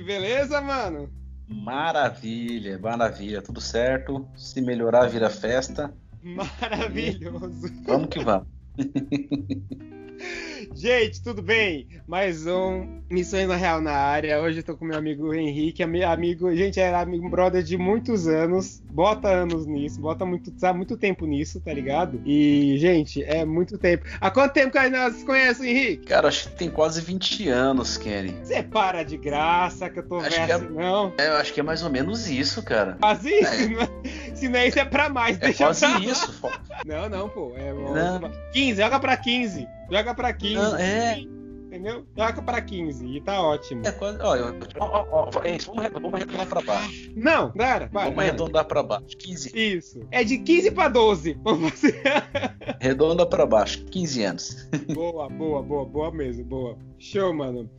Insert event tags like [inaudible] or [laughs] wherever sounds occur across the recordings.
Henrique, beleza, mano? Maravilha, maravilha, tudo certo. Se melhorar, vira festa. Maravilhoso. Vamos que vamos. [laughs] Gente, tudo bem? Mais um Missões na Real na área. Hoje eu tô com meu amigo Henrique, amigo, gente, era amigo brother de muitos anos. Bota anos nisso, bota muito, tá muito tempo nisso, tá ligado? E, gente, é muito tempo. Há quanto tempo que nós se conhecem, Henrique? Cara, acho que tem quase 20 anos, Kenny. Você para de graça que eu tô Acho vendo que é- assim, não. É, eu acho que é mais ou menos isso, cara. Quase isso? Se não é isso, é pra mais. É Deixa quase pra isso. fo- Não, não, pô. É Não. 15, joga pra 15. Joga pra 15. Não, é. Entendeu? Joga pra 15 e tá ótimo. É quase. Olha, ó, ó, ó, é isso, vamos arredondar- vamos arredondar pra baixo. Não, Dara, vai. Vamos vai. arredondar pra baixo. 15. Isso. É de 15 pra 12. Vamos fazer. [laughs] Arredonda pra baixo. 15 anos. boa, boa, boa, boa mesmo, boa. Show, mano.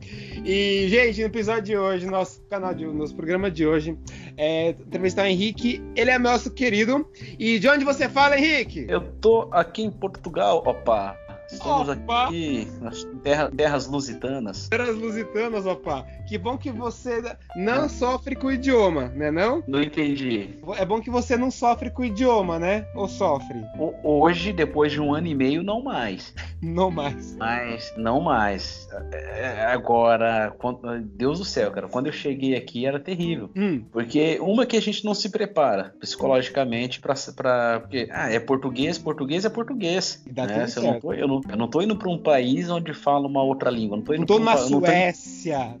E, gente, no episódio de hoje, nosso canal de nosso programa de hoje, é entrevistar o Henrique. Ele é nosso querido. E de onde você fala, Henrique? Eu tô aqui em Portugal, opa. Estamos Opa. aqui nas terra- terras lusitanas. Terras Lusitanas, opa. Que bom que você não sofre com o idioma, né não? Não entendi. É bom que você não sofre com o idioma, né? Ou sofre? Hoje, depois de um ano e meio, não mais. Não mais. Mas não mais. É, Agora, quando- Deus do céu, cara, quando eu cheguei aqui era terrível. Hum, Porque uma que a gente não se prepara psicologicamente pra. pra porque, ah, é português, português é português. E dá né? tudo eu, não certo. tô, eu, não, eu não tô indo pra um país onde fala uma outra língua. Não tô indo não tô pra um na pa- não tô Suécia,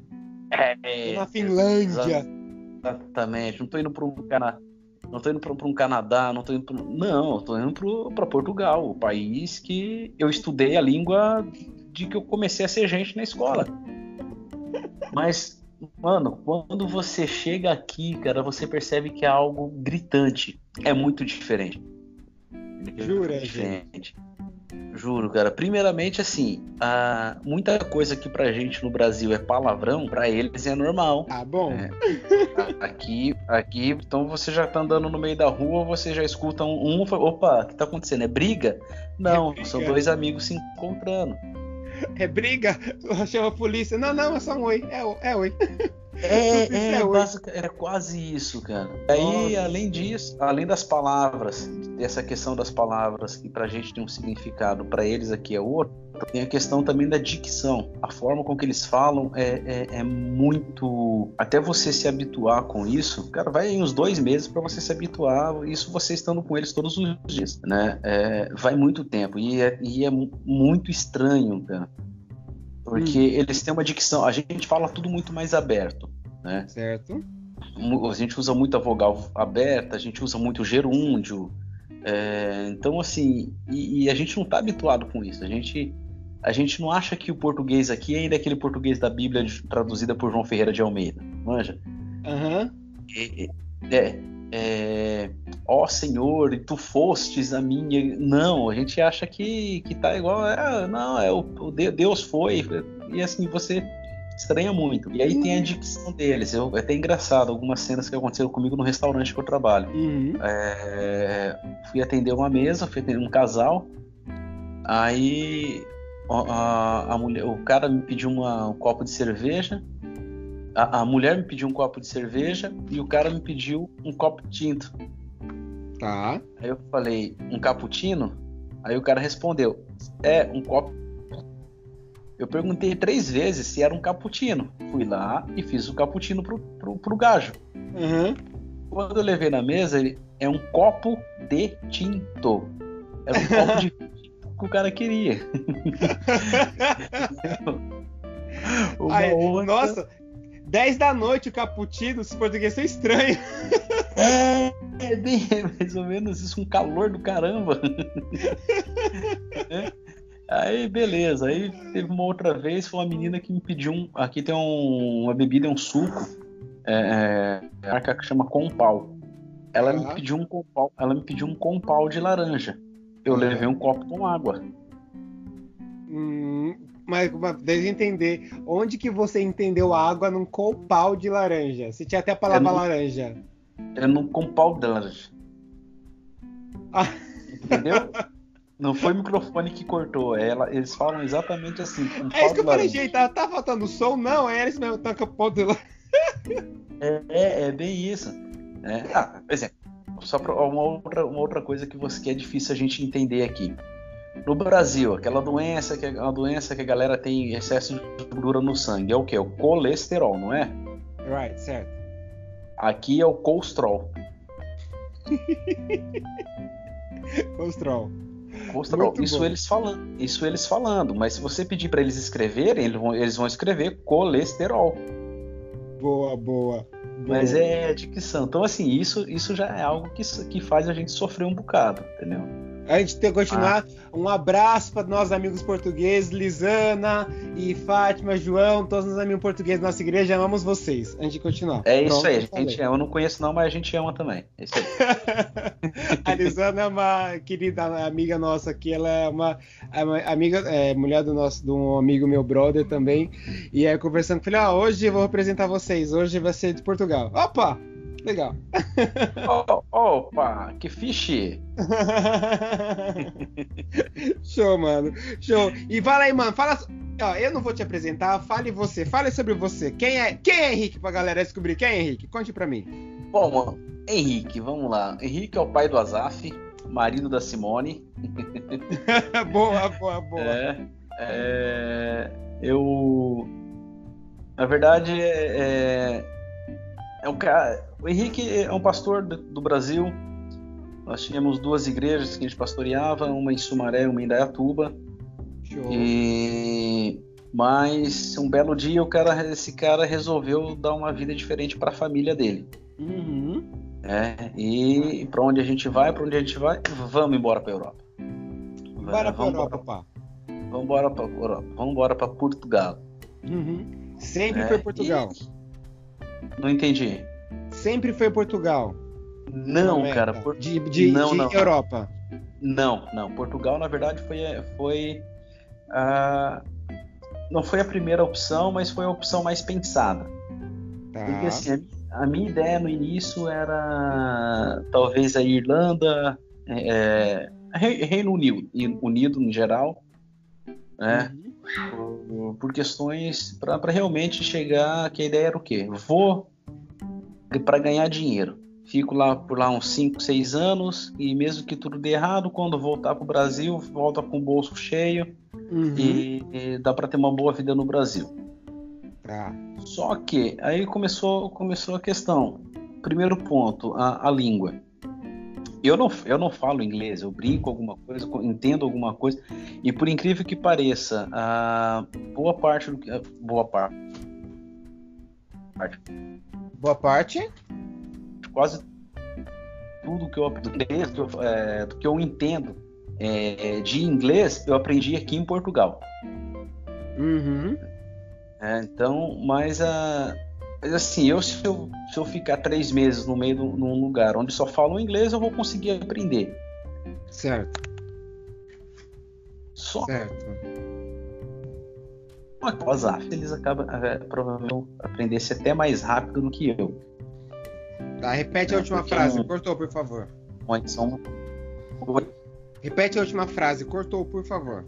É, tô na Finlândia. Exatamente. Não tô indo para um Cana... não tô indo para um Canadá, não tô indo pro... não, eu tô indo para Portugal, o país que eu estudei a língua de que eu comecei a ser gente na escola. [laughs] Mas, mano, quando você chega aqui, cara, você percebe que é algo gritante. É muito diferente. Jura, diferente. Juro, cara. Primeiramente, assim, a... muita coisa que pra gente no Brasil é palavrão, pra eles é normal. Ah, bom. É. Aqui, aqui, então você já tá andando no meio da rua, você já escuta um, um fala, opa, o que tá acontecendo? É briga? Não, É são dois amigos se encontrando. É briga? Chama a polícia. Não, não, é só um oi. É, é oi. É, é, é oi. basic- é quase isso, cara. Aí, Nossa. além disso, além das palavras, dessa questão das palavras que pra gente tem um significado, pra eles aqui é outro, tem a questão também da dicção. A forma com que eles falam é, é, é muito. Até você se habituar com isso, cara, vai aí uns dois meses pra você se habituar, isso você estando com eles todos os dias, né? É, vai muito tempo e é, e é mu- muito estranho, cara. Porque eles têm uma dicção, a gente fala tudo muito mais aberto, né? Certo? A gente usa muito a vogal aberta, a gente usa muito o gerúndio. é, então, assim, e, e a gente não está habituado com isso. A gente, a gente não acha que o português aqui ainda é aquele português da Bíblia traduzida por João Ferreira de Almeida. Manja? Aham. É, é, é, ó Senhor, e tu fostes a minha. Não, a gente acha que, que tá igual. É, não, é o, o de- Deus foi. E assim, você estranha muito. E aí tem a dicção deles. Eu, é até engraçado algumas cenas que aconteceram comigo no restaurante que eu trabalho. Uhum. É, fui atender uma mesa, fui atender um casal. Aí a, a- a mulher, o cara me pediu uma- um copo de cerveja. A, a mulher me pediu um copo de cerveja e o cara me pediu um copo de tinto. Tá. Aí eu falei, um cappuccino? Aí o cara respondeu, é, um copo. Eu perguntei três vezes se era um cappuccino. Fui lá e fiz o cappuccino pro, pro, pro gajo. Uhum. Quando eu levei na mesa, ele é um copo de tinto. Era um copo de [laughs] tinto que o cara queria. [laughs] [laughs] Ai, outra- Nossa, 10 da noite o cappuccino, se português é estranho. É, é bem mais ou menos isso, um calor do caramba. É. Aí, beleza. Aí teve uma outra vez, foi uma menina que me pediu um. Aqui tem um- uma bebida, é um suco. É, é, a marca que chama Compal. Ela me Tá. pediu um compal, ela me pediu um compal de laranja. Eu Tá. levei um copo com água. Hum, mas, mas entender. Onde que você entendeu água num compal de laranja? Você tinha até a palavra É no- laranja. É num compal de laranja. Ah. Entendeu? Não foi o microfone que cortou, ela, eles falam exatamente assim. compal É isso que eu falei, gente, tá, tá faltando som? Não, é eles mesmo, com ponto de laranja. é, é, é, bem isso. É, ah, por exemplo, só pra, uma, outra, uma outra coisa que, você, que é difícil a gente entender aqui. No Brasil, aquela doença que a doença que a galera tem excesso de gordura no sangue é o que? O colesterol, não é? Right, certo. Aqui é o colesterol. [laughs] colesterol. Colesterol. Isso bom. eles falando, isso eles falando, mas se você pedir para eles escreverem, eles vão, eles vão escrever colesterol. Boa, boa. Mas é dicção. Então, assim, isso, isso já é algo que, que faz a gente sofrer um bocado, entendeu? A gente tem que continuar. Ah. Um abraço para nossos amigos portugueses, Lisana e Fátima, João, todos os amigos portugueses da nossa igreja, amamos vocês. A gente continua. É isso Pronto, aí, a gente ama. Eu não conheço não, mas a gente ama também. É isso aí. [laughs] a Lisana é uma querida amiga nossa aqui, ela é uma, é uma amiga, é, mulher do nosso, de um amigo meu brother também. E aí conversando, falei, ah, hoje eu vou representar vocês, hoje vai ser de Portugal. Opa! Legal. Oh, opa, que fiche! [laughs] Show, mano. Show. E fala aí, mano. Fala. Ó, eu não vou te apresentar. Fale você. Fale sobre você. Quem é, quem é Henrique pra galera descobrir? Quem é Henrique? Conte pra mim. Bom, mano. Henrique, vamos lá. Henrique é o pai do Azaf, marido da Simone. [laughs] boa, boa, boa. É, é, eu. Na verdade, é, é, um cara o Henrique é um pastor do Brasil. Nós tínhamos duas igrejas que a gente pastoreava, uma em Sumaré, uma em Dayatuba. E mas um belo dia o cara, esse cara resolveu dar uma vida diferente para a família dele. Uhum. É, e para onde a gente vai? Para onde a gente vai? Vamos embora para Europa. Bora para Europa, pá. Vamos embora para Europa. Vamos embora para Portugal. Uhum. Sempre é, foi Portugal. E... Não entendi. Sempre foi Portugal. Não, cara. Por... De, de, não, de não. Europa. Não, não. Portugal, na verdade, foi. foi uh, não foi a primeira opção, mas foi a opção mais pensada. Tá. Porque assim, a, minha ideia no início era talvez a Irlanda, é, Reino Unido, Unido em geral, né? Uhum. Por, por, questões para realmente chegar. Que a ideia era o quê? Vou para ganhar dinheiro. Fico lá por lá uns 5, 6 anos e mesmo que tudo dê errado, quando voltar para o Brasil, volta com o bolso cheio uhum. e, e, dá para ter uma boa vida no Brasil. Tá. Só que aí começou, começou a questão. Primeiro ponto, a, a língua. Eu não, eu não falo inglês, eu brinco alguma coisa, entendo alguma coisa, e por incrível que pareça, a boa parte do que. Boa parte. Boa parte. Quase tudo que eu aprendi, é, do que eu entendo é, de inglês, eu aprendi aqui em Portugal. Uhum. É, então, mas, a, mas assim, eu se, eu se eu ficar três meses no meio de um lugar onde só falam inglês, eu vou conseguir aprender. Certo. Só. Certo uma Azaf, eles acabam é, provavelmente aprendesse até mais rápido do que eu. Tá, repete a última frase, não... cortou, por favor. São... Repete a última frase, cortou, por favor.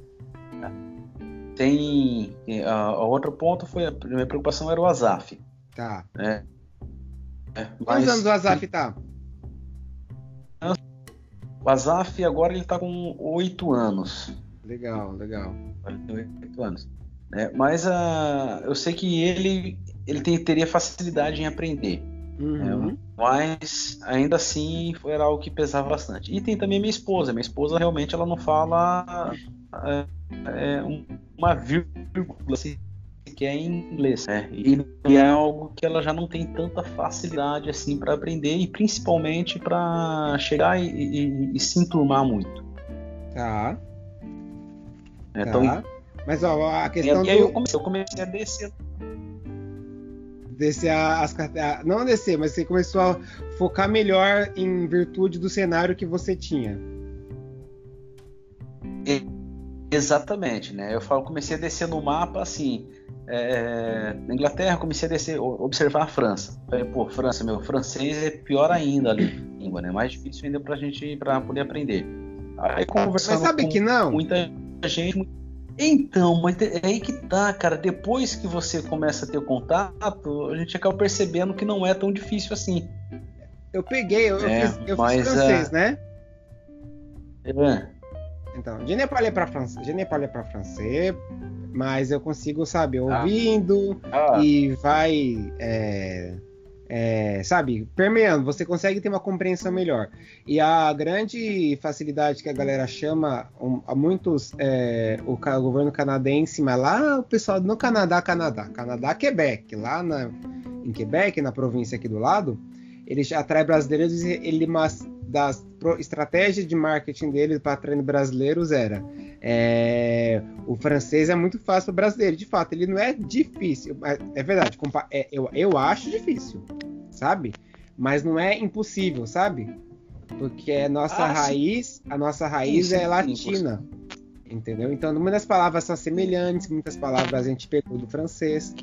Tem. A outro ponto foi. A minha preocupação era o Azaf. Tá. É, é, Quantos anos o Azaf tá? O Azaf agora ele tá com oito anos. Legal, legal. Oito anos. É, mas uh, eu sei que ele, ele tem, teria facilidade em aprender. Uhum. É, mas ainda assim foi algo que pesava bastante. E tem também minha esposa. Minha esposa realmente ela não fala é, é, uma vírgula assim, que é em inglês. Né? E é algo que ela já não tem tanta facilidade assim para aprender e principalmente para chegar e, e, e, se enturmar muito. Tá. Então, tá. Mas ó, a questão. E, e aí do... eu, comecei, eu comecei a descer. Descer as carteiras. Não descer, mas você começou a focar melhor em virtude do cenário que você tinha. Exatamente, né? Eu falo, comecei a descer no mapa assim. É, na Inglaterra, comecei a descer, observar a França. Falei, pô, França, meu francês é pior ainda a língua, né? Mais difícil ainda pra gente para poder aprender. Aí conversando Mas sabe com que não? muita gente, Então, mas é aí que tá, cara. Depois que você começa a ter contato, a gente acaba percebendo que não é tão difícil assim. Eu peguei, eu, é, fiz, eu mas, fiz francês, uh... né? É. Então, je ne parle pas français, je ne parle pas français, mas eu consigo, sabe, ah. ouvindo ah. Ah. e vai, é, é, sabe, permeando. Você consegue ter uma compreensão melhor. E a grande facilidade que a galera chama um, a muitos é, o, o, governo canadense, mas lá o pessoal no Canadá, Canadá, Canadá, Quebec, lá na, em Quebec, na província aqui do lado, ele atrai brasileiros e ele mas das estratégias de marketing dele para atrair brasileiros era é, o francês é muito fácil para brasileiro. De fato ele não é difícil é verdade é, eu, eu acho difícil sabe? Mas não é impossível sabe? Porque a nossa ah, raiz a nossa raiz sim, sim, é latina entendeu? Então muitas palavras são semelhantes muitas palavras a gente pegou do francês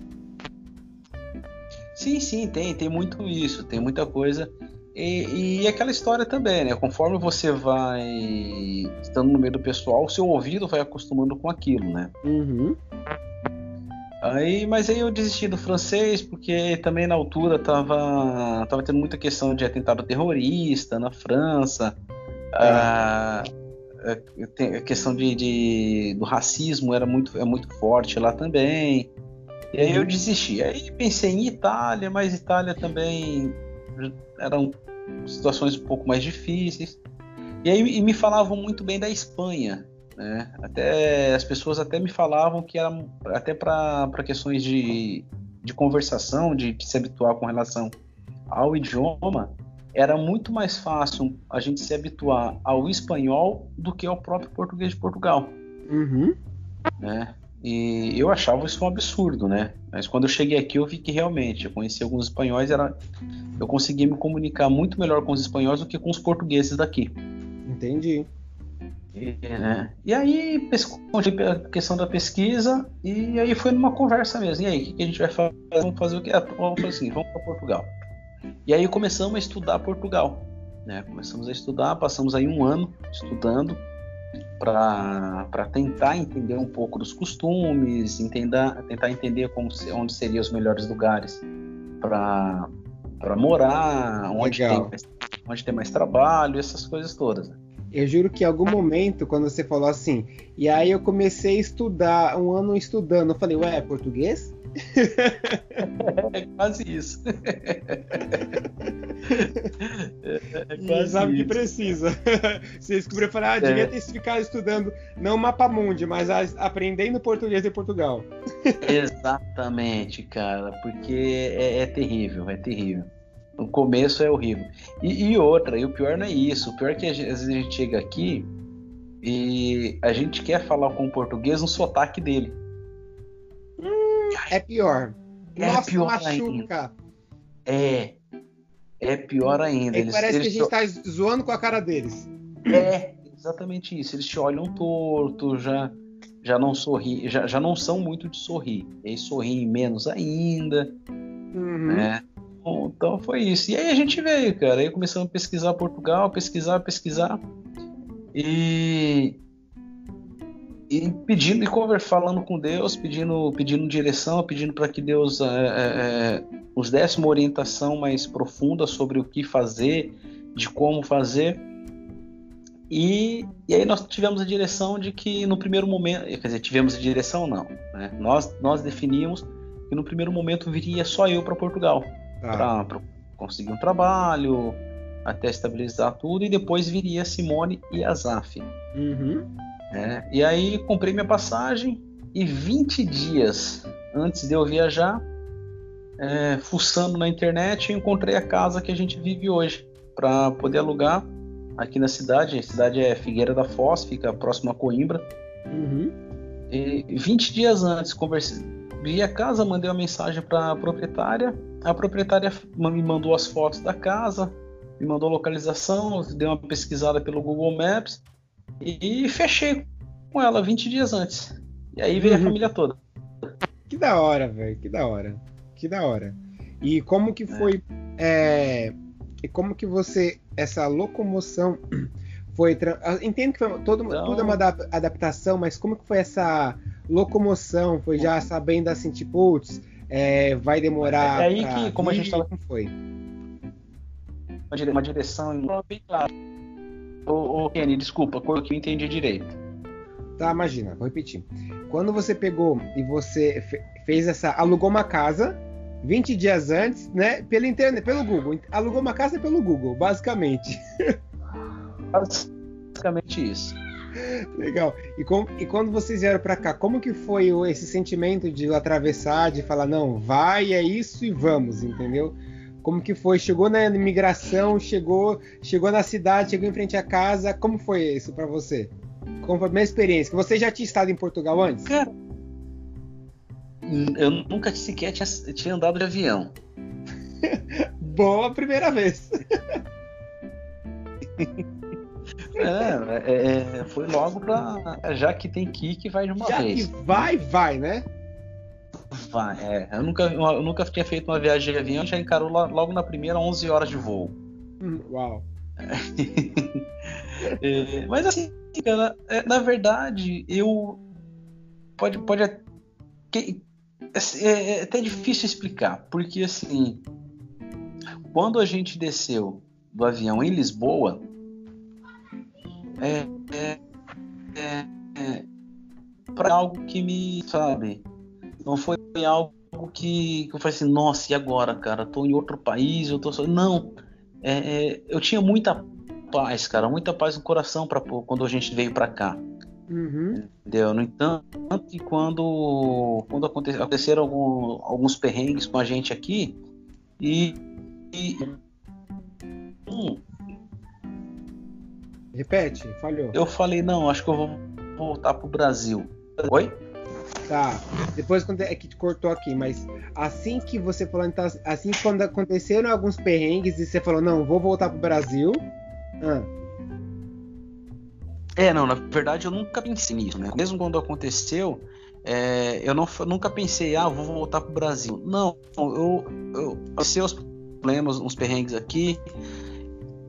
Sim, sim, tem, tem muito isso, tem muita coisa. E, e aquela história também, né? Conforme você vai estando no meio do pessoal, o seu ouvido vai acostumando com aquilo, né? Uhum. Aí, mas aí eu desisti do francês porque também na altura tava, tava tendo muita questão de atentado terrorista na França. É. A, a, questão de, de, do racismo era muito, é muito forte lá também. E aí eu desisti. Aí pensei em Itália, mas Itália também eram situações um pouco mais difíceis. E aí e me falavam muito bem da Espanha, né? Até as pessoas até me falavam que era até para questões de, de conversação, de, se habituar com relação ao idioma, era muito mais fácil a gente se habituar ao espanhol do que ao próprio português de Portugal. Uhum. Né? E eu achava isso um absurdo, né? Mas quando eu cheguei aqui eu vi que realmente eu conheci alguns espanhóis, era eu consegui me comunicar muito melhor com os espanhóis do que com os portugueses daqui. Entendi. E, né? e aí a questão da pesquisa e aí foi numa conversa mesmo. E aí, o que, que a gente vai fazer? Vamos fazer o que? Ah, vamos fazer assim, vamos para Portugal. E aí começamos a estudar Portugal. Né? Começamos a estudar, passamos aí um ano estudando para tentar entender um pouco dos costumes, entender, tentar entender como, onde seriam os melhores lugares para morar, onde tem, mais, onde tem mais trabalho, essas coisas todas. Né? Eu juro que em algum momento, quando você falou assim, e aí eu comecei a estudar, um ano estudando, eu falei, ué, é português? [laughs] é quase isso. é quase sabe isso. que precisa. [laughs] Você descobriu e falou, ah, devia é. ter ficado estudando, não mapa mundi, mas aprendendo português de Portugal. Exatamente, cara, porque é, é, terrível, é terrível. No começo é horrível. E, e, outra, e o pior não é isso. O pior é que às vezes a gente chega aqui e a gente quer falar com o português no sotaque dele. Hum, é pior. É Nossa, pior machuca. Ainda. É. É pior ainda. Eles, parece eles que a gente tá zoando com a cara deles. É, exatamente isso. Eles te olham torto, já, já não sorri, já, já não são muito de sorrir. Eles sorriem menos ainda. Uhum. Né? Então foi isso. E aí a gente veio, cara. Aí começamos a pesquisar Portugal, pesquisar, pesquisar. E e pedindo e falando com Deus, pedindo, pedindo direção, pedindo para que Deus é, é, é, nos desse uma orientação mais profunda sobre o que fazer, de como fazer. E, e aí nós tivemos a direção de que no primeiro momento, quer dizer, tivemos a direção não, né? nós, nós definíamos que no primeiro momento viria só eu para Portugal, ah. para conseguir um trabalho, até estabilizar tudo, e depois viria Simone e Azaf. Uhum. É, e aí comprei minha passagem e 20 dias antes de eu viajar, é, fuçando na internet, eu encontrei a casa que a gente vive hoje para poder alugar aqui na cidade. A cidade é Figueira da Foz, fica próximo a Coimbra. Uhum. E 20 dias antes, conversei, vi a casa, mandei uma mensagem para a proprietária. A proprietária me mandou as fotos da casa, me mandou a localização, dei uma pesquisada pelo Google Maps e fechei com ela 20 dias antes. E aí veio uhum. a família toda. Que da hora, velho. Que da hora. Que da hora. E como que foi. É. É, e como que você. Essa locomoção. Foi. Entendo que foi todo, então... tudo é uma adaptação, mas como que foi essa locomoção? Foi já sabendo assim, tipo, putz, é, vai demorar. É aí que, como a gente tava. Como foi? Uma direção bem clara. Ô, ô Kenny, desculpa, que eu entendi direito. Tá, imagina, vou repetir. Quando você pegou e você fez essa. alugou uma casa 20 dias antes, né? Pela internet, pelo Google. Alugou uma casa pelo Google, basicamente. [laughs] Basicamente isso. [laughs] Legal. E, com, e quando vocês vieram para cá, como que foi esse sentimento de atravessar, de falar, não, vai, é isso e vamos, entendeu? Como que foi? Chegou na imigração, chegou, chegou na cidade, chegou em frente à casa. Como foi isso para você? Como foi a minha experiência? Você já tinha estado em Portugal antes? Cara, eu nunca sequer tinha, tinha andado de avião. [laughs] Boa primeira vez. [laughs] É, é, é, foi logo pra. Já que tem que ir, que vai de uma já vez. Que vai, vai, né? Vai, é. Eu nunca, eu nunca tinha feito uma viagem de avião, já encarou logo na primeira 11 horas de voo. Hum, uau. [laughs] é, mas assim, cara, é, na verdade, eu. Pode, pode. É, é, é até difícil explicar, porque assim. Quando a gente desceu do avião em Lisboa, é, é, é, é para algo que me, sabe, não foi algo que, que eu falei assim, nossa, e agora, cara? Tô em outro país, eu tô só. Não, é, é, eu tinha muita paz, cara, muita paz no coração para quando a gente veio para cá. Uhum. Entendeu? No entanto, quando, quando aconteceram algum, alguns perrengues com a gente aqui, e, e hum, Repete, falhou. Eu falei, não, acho que eu vou voltar pro Brasil. Oi? Tá. Depois é que te cortou aqui, mas assim que você falou, então, assim quando aconteceram alguns perrengues e você falou, não, vou voltar pro Brasil. Ah. É, não, na verdade eu nunca pensei nisso, né? Mesmo quando aconteceu, é, eu não, nunca pensei, ah, vou voltar pro Brasil. Não, eu, eu passei os problemas, uns perrengues aqui,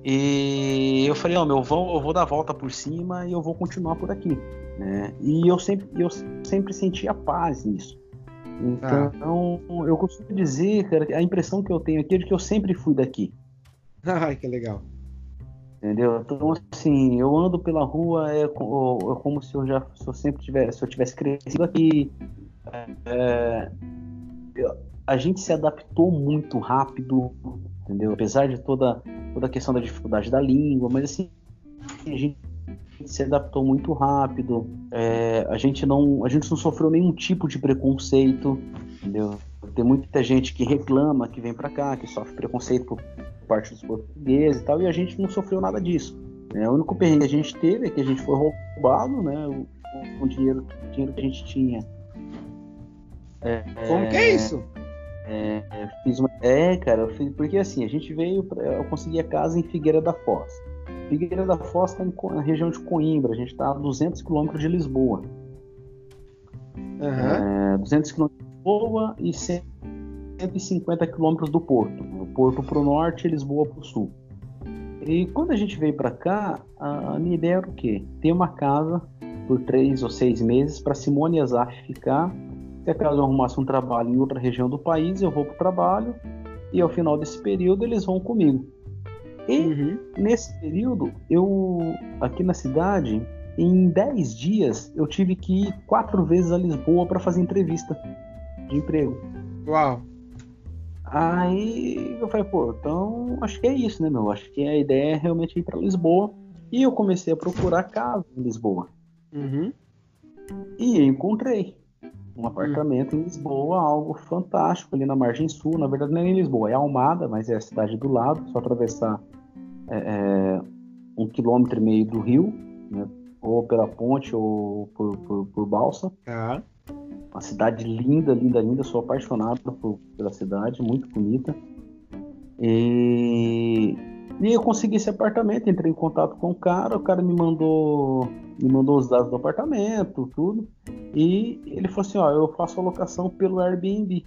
e eu falei, não, meu, eu vou, eu vou dar a volta por cima e eu vou continuar por aqui. Né? E eu sempre, eu sempre sentia paz nisso. Então, ah. eu costumo dizer, cara, a impressão que eu tenho aqui é de que eu sempre fui daqui. [laughs] Ai, que legal. Entendeu? Então, assim, eu ando pela rua, é, é como se eu já se eu sempre tivesse, se eu tivesse crescido aqui. É, a gente se adaptou muito rápido entendeu? Apesar de toda, toda a questão da dificuldade da língua, mas assim, a gente se adaptou muito rápido, é, a, gente não, a gente não sofreu nenhum tipo de preconceito, entendeu? Tem muita gente que reclama, que vem para cá, que sofre preconceito por parte dos portugueses e tal, e a gente não sofreu nada disso. Né? O único perrengue que a gente teve é que a gente foi roubado, né? O, o dinheiro, o dinheiro que a gente tinha. É, Como que é isso? É, fiz uma... é, cara, fiz... porque assim, a gente veio, pra... eu consegui a casa em Figueira da Foz. Figueira da Foz está na região de Coimbra, a gente está a 200 quilômetros de Lisboa. Uhum. É, 200 quilômetros de Lisboa e 150 quilômetros do Porto. O Porto para o norte e Lisboa para o sul. E quando a gente veio para cá, a minha ideia era o quê? Ter uma casa por três ou seis meses para Simone e Azaf ficar se acaso eu arrumasse um trabalho em outra região do país, eu vou para o trabalho e ao final desse período eles vão comigo. E uhum. nesse período, eu aqui na cidade, em 10 dias, eu tive que ir quatro vezes a Lisboa para fazer entrevista de emprego. Uau! Aí eu falei, pô, então acho que é isso, né, meu? Acho que a ideia é realmente ir para Lisboa. E eu comecei a procurar casa em Lisboa. Uhum. E encontrei um apartamento em Lisboa, algo fantástico ali na margem sul. Na verdade, não é em Lisboa, é Almada, mas é a cidade do lado, só atravessar é, é, um quilômetro e meio do rio, né, ou pela ponte ou por, por, por balsa. Ah. Uma cidade linda, linda, linda. Sou apaixonado por, pela cidade, muito bonita. E, e eu consegui esse apartamento, entrei em contato com o cara, o cara me mandou me mandou os dados do apartamento, tudo. E ele falou assim: ó, eu faço a locação pelo Airbnb.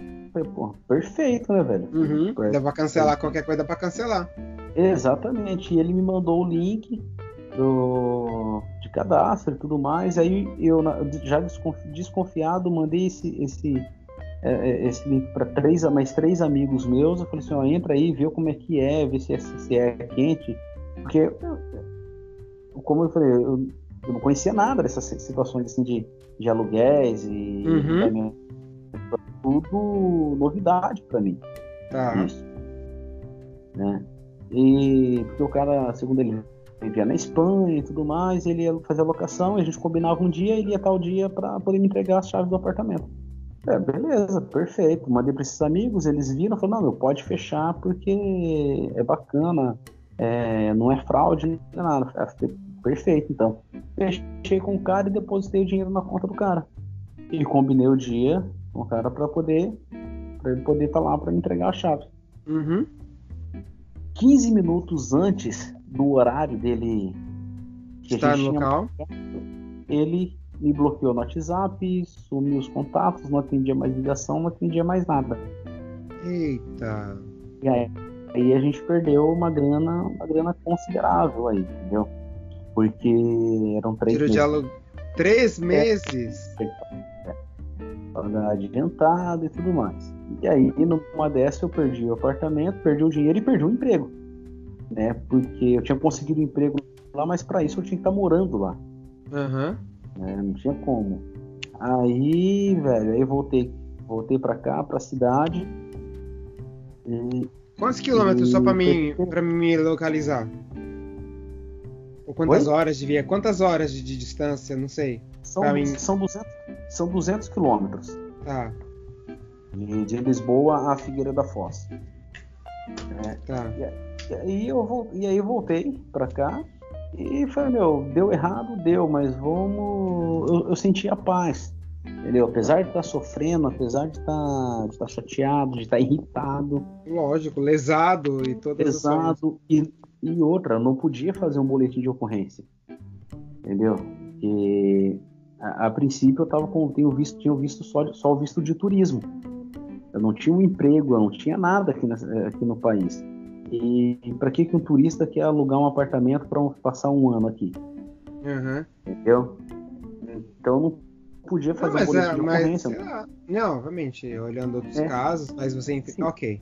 Eu falei, pô, perfeito, né, velho? Uhum, dá pra cancelar qualquer coisa, dá pra cancelar. Exatamente. E ele me mandou o link. do, de cadastro e tudo mais. Aí eu já desconfiado mandei esse, esse, é, é, esse link para três, mais três amigos meus. Eu falei assim, ó, entra aí, vê como é que é, vê se é, se é quente. Porque, como eu falei, eu, eu não conhecia nada dessas situações assim, de, de aluguéis e uhum. tudo novidade para mim. Tá. Isso. Né? E porque o cara, segundo ele, vivia na Espanha e tudo mais, ele ia fazer a locação, a gente combinava um dia, ele ia tal dia para poder me entregar as chaves do apartamento. É, beleza, perfeito. Mandei para esses amigos, eles viram, falaram, não, meu, pode fechar porque é bacana, é, não é fraude, não é nada. Falei, perfeito, então. Fechei com o cara e depositei o dinheiro na conta do cara. E combinei o dia com o cara para poder, para ele poder estar tá lá para me entregar a chave. Uhum. 15 minutos antes do horário dele estar no local, ele me bloqueou no WhatsApp, sumiu os contatos, não atendia mais ligação, não atendia mais nada. Eita. E aí, aí a gente perdeu uma grana, uma grana considerável aí, entendeu? Porque eram três Tiro meses. Diálogo... Três meses? É, é, adiantado e tudo mais. E aí, numa dessa, eu perdi o apartamento, perdi o dinheiro e perdi o emprego. Né? Porque eu tinha conseguido um emprego lá, mas para isso eu tinha que estar tá morando lá. Uhum. Né? Não tinha como. Aí, velho, aí voltei, voltei para cá, para a cidade. E, Quantos quilômetros e... só para mim, para me localizar? Ou quantas Oi? horas de via? Quantas horas de, de distância? Não sei. São, são, 200, são 200 quilômetros. Tá. De, de Lisboa a Figueira da Foz. É, tá. E, e, aí eu, e aí eu voltei para cá e falei, meu, deu errado, deu, mas vamos. Eu, eu senti a paz. Entendeu? Apesar de estar tá sofrendo, apesar de estar, tá, de estar tá chateado, de estar irritado. Lógico, lesado e todas Lesado e, e outra, não podia fazer um boletim de ocorrência. Entendeu? E a, a princípio eu tava com, tenho visto, tinha visto só, só o visto de turismo. Eu não tinha um emprego, eu não tinha nada aqui, na, aqui no país. E, para que, que um turista quer alugar um apartamento para passar um ano aqui? Uhum. Entendeu? Então não podia fazer não, mas, um boletim é, de ocorrência. Mas, não, obviamente, olhando outros é. casos, mas você entende. Ok.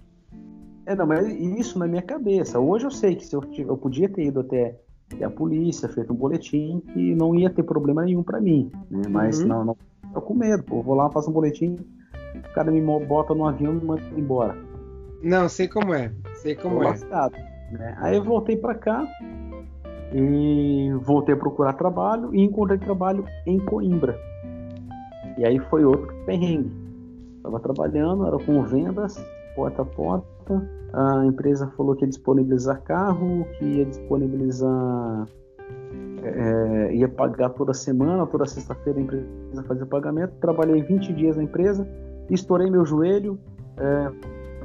É, não, mas isso na minha cabeça. Hoje eu sei que se eu, eu podia ter ido até, até a polícia, feito um boletim, que não ia ter problema nenhum para mim. Né? Mas uhum. não, não tô com medo. Pô. vou lá, faço um boletim, o cara me bota no avião e me manda embora. Não, sei como é. Sei como é. né? Aí eu voltei para cá e voltei a procurar trabalho e encontrei trabalho em Coimbra. E aí foi outro perrengue. Estava trabalhando, era com vendas, porta a porta. A empresa falou que ia disponibilizar carro, que ia disponibilizar. É, ia pagar toda semana, toda sexta-feira a empresa fazia o pagamento. Trabalhei 20 dias na empresa, estourei meu joelho, é,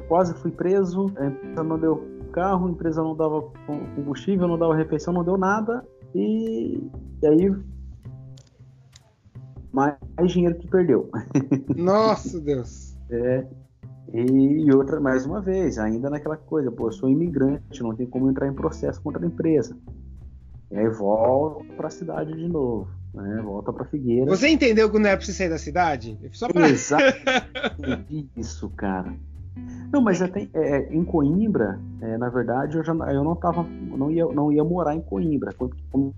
quase fui preso, a empresa não deu carro, a empresa não dava combustível, não dava refeição, não deu nada. E, e aí mais dinheiro que perdeu. [laughs] Nossa Deus! é, e, outra, mais uma vez, ainda naquela coisa, pô, eu sou imigrante, não tem como entrar em processo contra a empresa. E aí volta para a cidade de novo, né? Volta para Figueira. Você entendeu que não era para você sair da cidade? Só pra... Exatamente [laughs] isso, cara. Não, mas até, é, em Coimbra, é, na verdade, eu, já, eu não tava, não ia, não ia morar em Coimbra. Como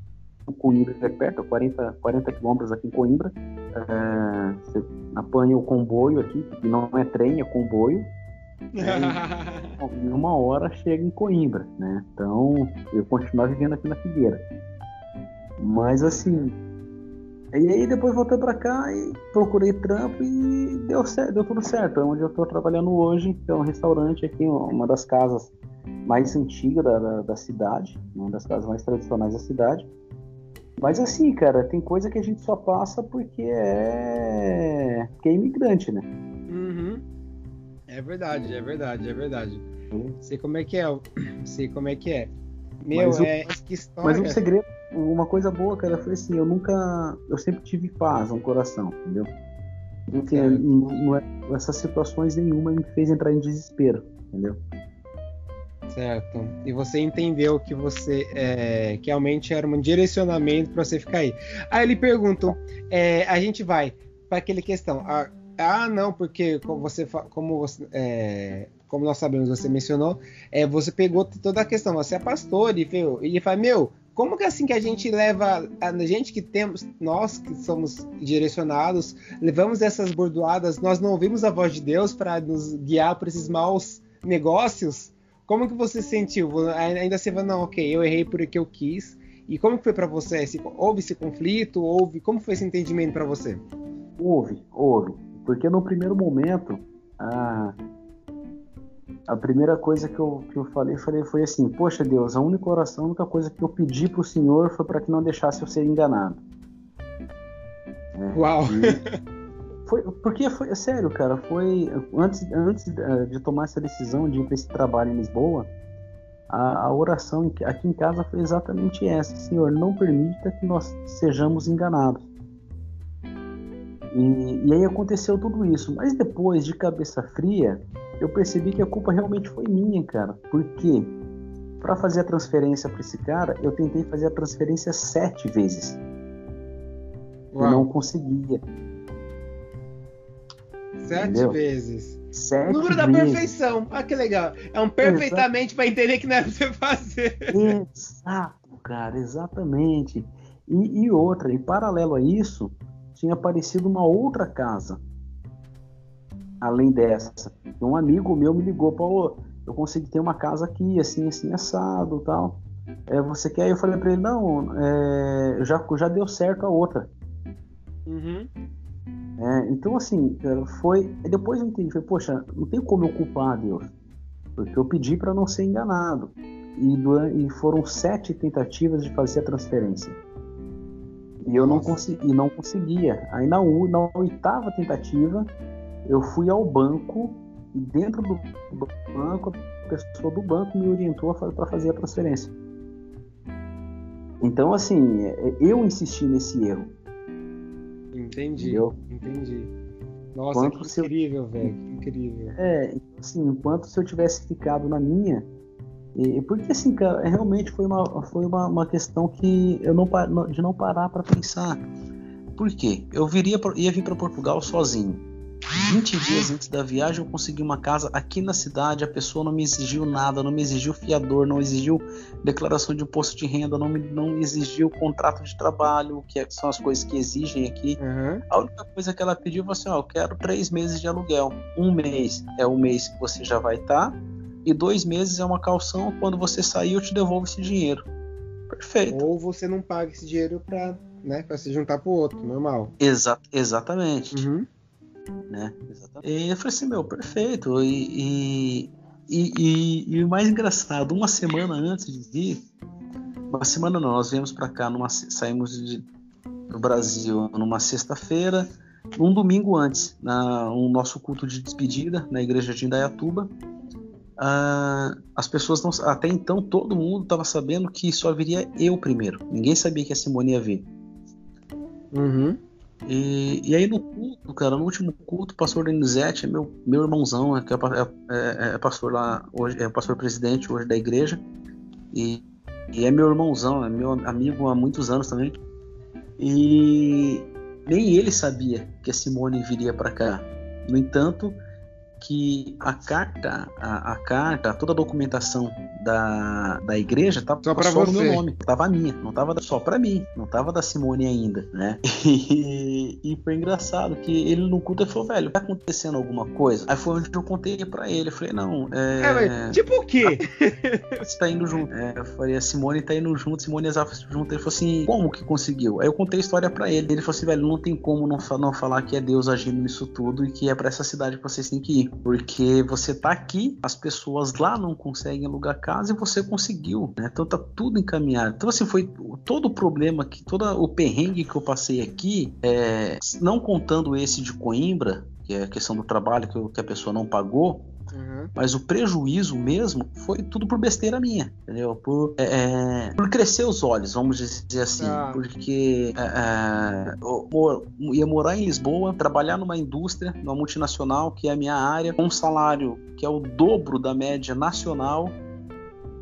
Coimbra é perto, 40, 40 quilômetros aqui em Coimbra, é, você apanha o comboio aqui, que não é trem, é comboio. [laughs] em uma hora chega em Coimbra, né? Então eu continuar vivendo aqui na Figueira. Mas assim, e aí depois voltei para cá e procurei trampo e deu, certo, deu tudo certo. É onde eu estou trabalhando hoje, que é um restaurante aqui, uma das casas mais antigas da, da, da, cidade, uma das casas mais tradicionais da cidade. Mas assim, cara, tem coisa que a gente só passa porque é, porque é imigrante, né? Uhum. É verdade, é verdade, é verdade. Uhum. Sei como é que é, sei como é que é. Meu, mas é o, que história. Mas o segredo uma coisa boa, cara, foi assim, eu nunca. Eu sempre tive paz no coração, entendeu? Porque não, é, essas situações nenhuma me fez entrar em desespero, entendeu? Certo. E você entendeu que você é, que realmente era um direcionamento para você ficar aí. Aí ele pergunta, é, a gente vai para aquele questão. Ah, ah, não, porque como você, como você, é, como nós sabemos, você mencionou, é, você pegou toda a questão. Você é pastor e ele fala, meu, como que é assim que a gente leva a gente que temos, nós que somos direcionados, levamos essas bordoadas, nós não ouvimos a voz de Deus para nos guiar por esses maus negócios? Como que você sentiu? Ainda você fala, não, ok, eu errei porque eu quis. E como que foi para você? houve esse conflito? Houve? Como foi esse entendimento para você? Houve, houve. Porque no primeiro momento, a, a primeira coisa que eu, que eu falei, falei foi assim: Poxa Deus, a única oração, a única coisa que eu pedi para o Senhor foi para que não deixasse eu ser enganado. É, Uau! E, [laughs] Foi, porque foi, sério, cara, foi antes, antes eh, de tomar essa decisão de ir para esse trabalho em Lisboa, a, a, oração aqui em casa foi exatamente essa: Senhor, não permita que nós sejamos enganados. E, e aí aconteceu tudo isso. Mas depois, de cabeça fria, eu percebi que a culpa realmente foi minha, cara. Porque para fazer a transferência para esse cara, eu tentei fazer a transferência sete vezes. Uau. Eu não conseguia. Sete Entendeu? vezes. Sete número vezes. da perfeição. Ah, que legal. É um perfeitamente para entender que não é pra você fazer. Exato, cara, exatamente. E, e outra, em paralelo a isso, tinha aparecido uma outra casa. Além dessa. Um amigo meu me ligou, Paulo, eu consegui ter uma casa aqui, assim, assim, assado tal. É, você quer? Eu falei para ele, não, é, já, já deu certo a outra. Uhum. É, então, assim, foi. Depois eu entendi, falei, poxa, não tem como eu culpar Deus, porque eu pedi para não ser enganado. E, e, foram sete tentativas de fazer a transferência. E eu não, consegui, não conseguia. Aí na, na oitava tentativa, eu fui ao banco e dentro do banco, a pessoa do banco me orientou para fazer a transferência. Então, assim, é, eu insisti nesse erro. Entendi. Entendeu? Entendi. Nossa, enquanto que incrível, eu... velho. Que incrível. É, assim, enquanto se eu tivesse ficado na minha. E, porque assim, cara, realmente foi uma, foi uma, uma questão que eu não de não parar para pensar. Por quê? Eu viria, ia vir para Portugal sozinho. 20 dias antes da viagem eu consegui uma casa aqui na cidade, a pessoa não me exigiu nada, não me exigiu fiador, não exigiu declaração de imposto de renda, não me não exigiu contrato de trabalho, que é, são as coisas que exigem aqui. Uhum. A única coisa que ela pediu foi assim: ó, eu quero três meses de aluguel. Um mês é o mês que você já vai estar, tá, e dois meses é uma calção. Quando você sair, eu te devolvo esse dinheiro. Perfeito. Ou você não paga esse dinheiro para né, pra se juntar pro outro, normal. Exa exatamente. Uhum né? Exatamente. E eu falei assim, meu, perfeito. E, e, e, e, o mais engraçado, uma semana antes de vir, uma semana não, nós viemos para cá, numa, saímos de, do Brasil numa sexta-feira, um domingo antes, na um nosso culto de despedida na igreja de Indaiatuba. Uh, as pessoas não, até então todo mundo estava sabendo que só viria eu primeiro. Ninguém sabia que a Simone ia vir. Uhum. E, e aí no culto, cara, no último culto, o pastor Denizete é meu, meu irmãozão, é, que é, é, é, pastor lá, hoje, é pastor presidente hoje da igreja. E, e é meu irmãozão, é meu amigo há muitos anos também. E nem ele sabia que a Simone viria para cá. No entanto, que a carta, a, a, carta, toda a documentação da, da igreja tava só, só no meu nome, tava minha, não tava só para mim, não tava da Simone ainda, né? [laughs] E, e, foi engraçado que ele no culto falou, velho, tá acontecendo alguma coisa? Aí foi onde eu contei para ele, eu falei, não, é... é mas, tipo o quê? [laughs] Você tá indo junto. É, eu falei, a Simone tá indo junto, Simone e Azaf junto. Ele falou assim, como que conseguiu? Aí eu contei a história para ele, ele falou assim, velho, não tem como não, não falar que é Deus agindo nisso tudo e que é para essa cidade que vocês têm que ir. Porque você tá aqui, as pessoas lá não conseguem alugar casa e você conseguiu, né? Então tá tudo encaminhado. Então, assim, foi todo o problema que, todo o perrengue que eu passei aqui, é, não contando esse de Coimbra, que é a questão do trabalho que, que a pessoa não pagou, Uhum. Mas o prejuízo mesmo foi tudo por besteira minha, entendeu? Por, é, é por crescer os olhos, vamos dizer assim. Ah. Porque é, é eu ia morar em Lisboa, trabalhar numa indústria, numa multinacional, que é a minha área, com um salário que é o dobro da média nacional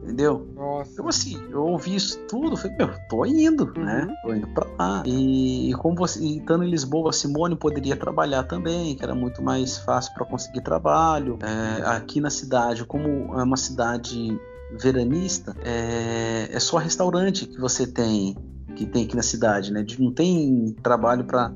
Entendeu? Nossa. Então, assim, eu ouvi isso tudo, falei, meu, tô indo, uhum. né? Tô indo pra lá. E, e como você, estando em Lisboa, a Simone poderia trabalhar também, que era muito mais fácil para conseguir trabalho. É, aqui na cidade, como é uma cidade veranista, é, é só restaurante que você tem, que tem aqui na cidade, né? Não tem trabalho para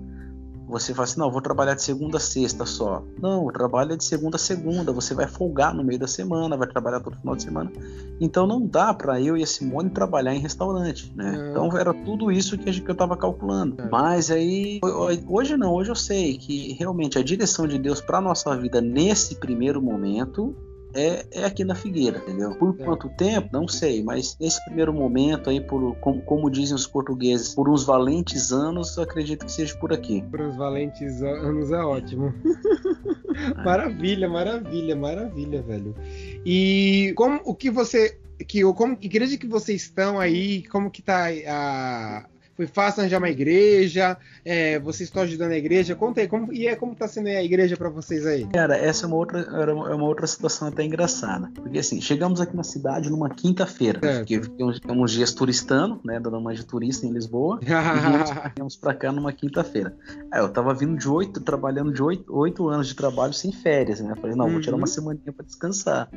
você fala assim, não, vou trabalhar de segunda a sexta só. Não, trabalha de segunda a segunda, você vai folgar no meio da semana, vai trabalhar todo final de semana. Então não dá para eu e a Simone trabalhar em restaurante, né? Então era tudo isso que, eu estava calculando. É. Mas aí, hoje não, hoje eu sei que realmente a direção de Deus para nossa vida nesse primeiro momento é, é aqui na Figueira, entendeu? Por é. quanto tempo, não sei, mas nesse primeiro momento aí, por, como, como, dizem os portugueses, por uns valentes anos, acredito que seja por aqui. Por uns valentes anos é ótimo. [laughs] Maravilha, maravilha, maravilha, velho. E como o que você que como igreja que vocês estão aí, como que tá a, foi fácil arranjar uma igreja? É, vocês estão ajudando a igreja? Conta aí, como, e é, como tá sendo a igreja para vocês aí? Cara, essa é uma outra, é uma outra situação até engraçada. Porque assim, chegamos aqui na cidade numa quinta-feira, porque ficamos uns dias turistando, né, dando uma de turista em Lisboa, e [laughs] viemos para cá numa quinta-feira. Aí eu tava vindo de oito, trabalhando de oito, oito anos de trabalho sem férias, né? Falei, não, uhum. vou tirar uma uhum. semaninha para descansar.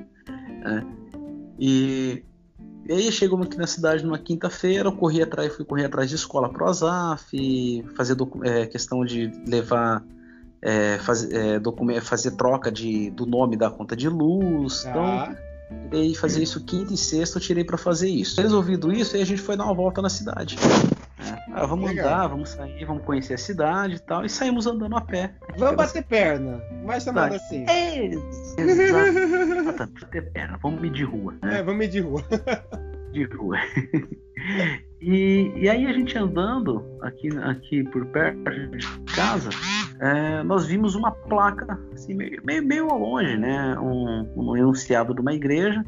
Né? E e aí chegamos aqui na cidade numa quinta-feira, corri atrás, fui correr atrás de escola pro Azaf, fazer é, questão de levar é, faz, é, fazer troca de, do nome da conta de luz. Ah. Então, e fazer isso quinta e sexta, eu tirei para fazer isso. Resolvido isso, aí a gente foi dar uma volta na cidade. É. Ah, vamos Legal. andar, vamos sair, vamos conhecer a cidade e tal. E saímos andando a pé. Vamos bater perna. Mais chamado assim. É, exato. bater perna. Vamos medir rua. Né? É, vamos medir rua. [laughs] de rua. e, e aí a gente andando aqui, aqui por perto de casa, é, nós vimos uma placa assim, meio, meio, meio ao longe, né? Um, um enunciado de uma igreja.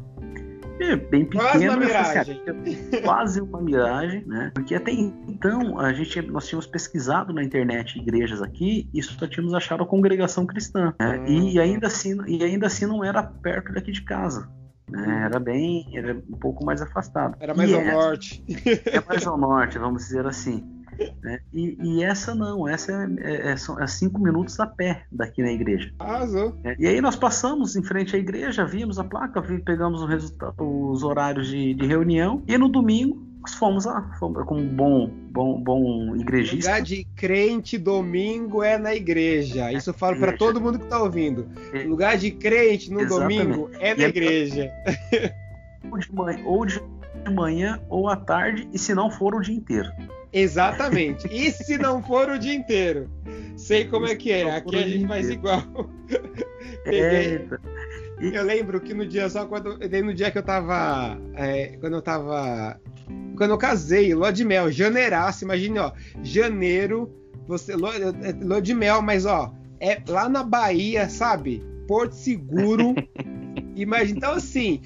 Bem pequeno, quase uma miragem. Assim, quase uma miragem, né? Porque até então a gente, nós tínhamos pesquisado na internet igrejas aqui e só tínhamos achado a congregação cristã. Né? Hum. E, ainda assim, e ainda assim não era perto daqui de casa. Né? Era bem, era um pouco mais afastado. Era mais e ao essa, norte. É mais ao norte, vamos dizer assim. Né? E, e, essa não, essa é, é, é, são é cinco minutos a pé daqui na igreja. Arrasou. É, e aí nós passamos em frente à igreja, vimos a placa, pegamos os horários de, de reunião e no domingo nós fomos lá, fomos como bom, bom, bom igrejista. Lugar de crente domingo é na igreja. Isso eu falo para todo mundo que está ouvindo. É. Lugar de crente no Exatamente. domingo é na é igreja. [laughs] Ou de, manhã, ou de manhã ou à tarde, e se não for o dia inteiro. Exatamente. E se não for o dia inteiro? Sei como é que é. Aqui a gente faz igual. [laughs] Peguei. Eu lembro que no dia só quando no dia que eu tava é, quando eu tava quando eu casei, lua de mel, janeiraço, imagine, ó, janeiro, você, lua, é, lua de mel, mas ó, é lá na Bahia, sabe? Porto Seguro. [laughs] Imagina, então assim,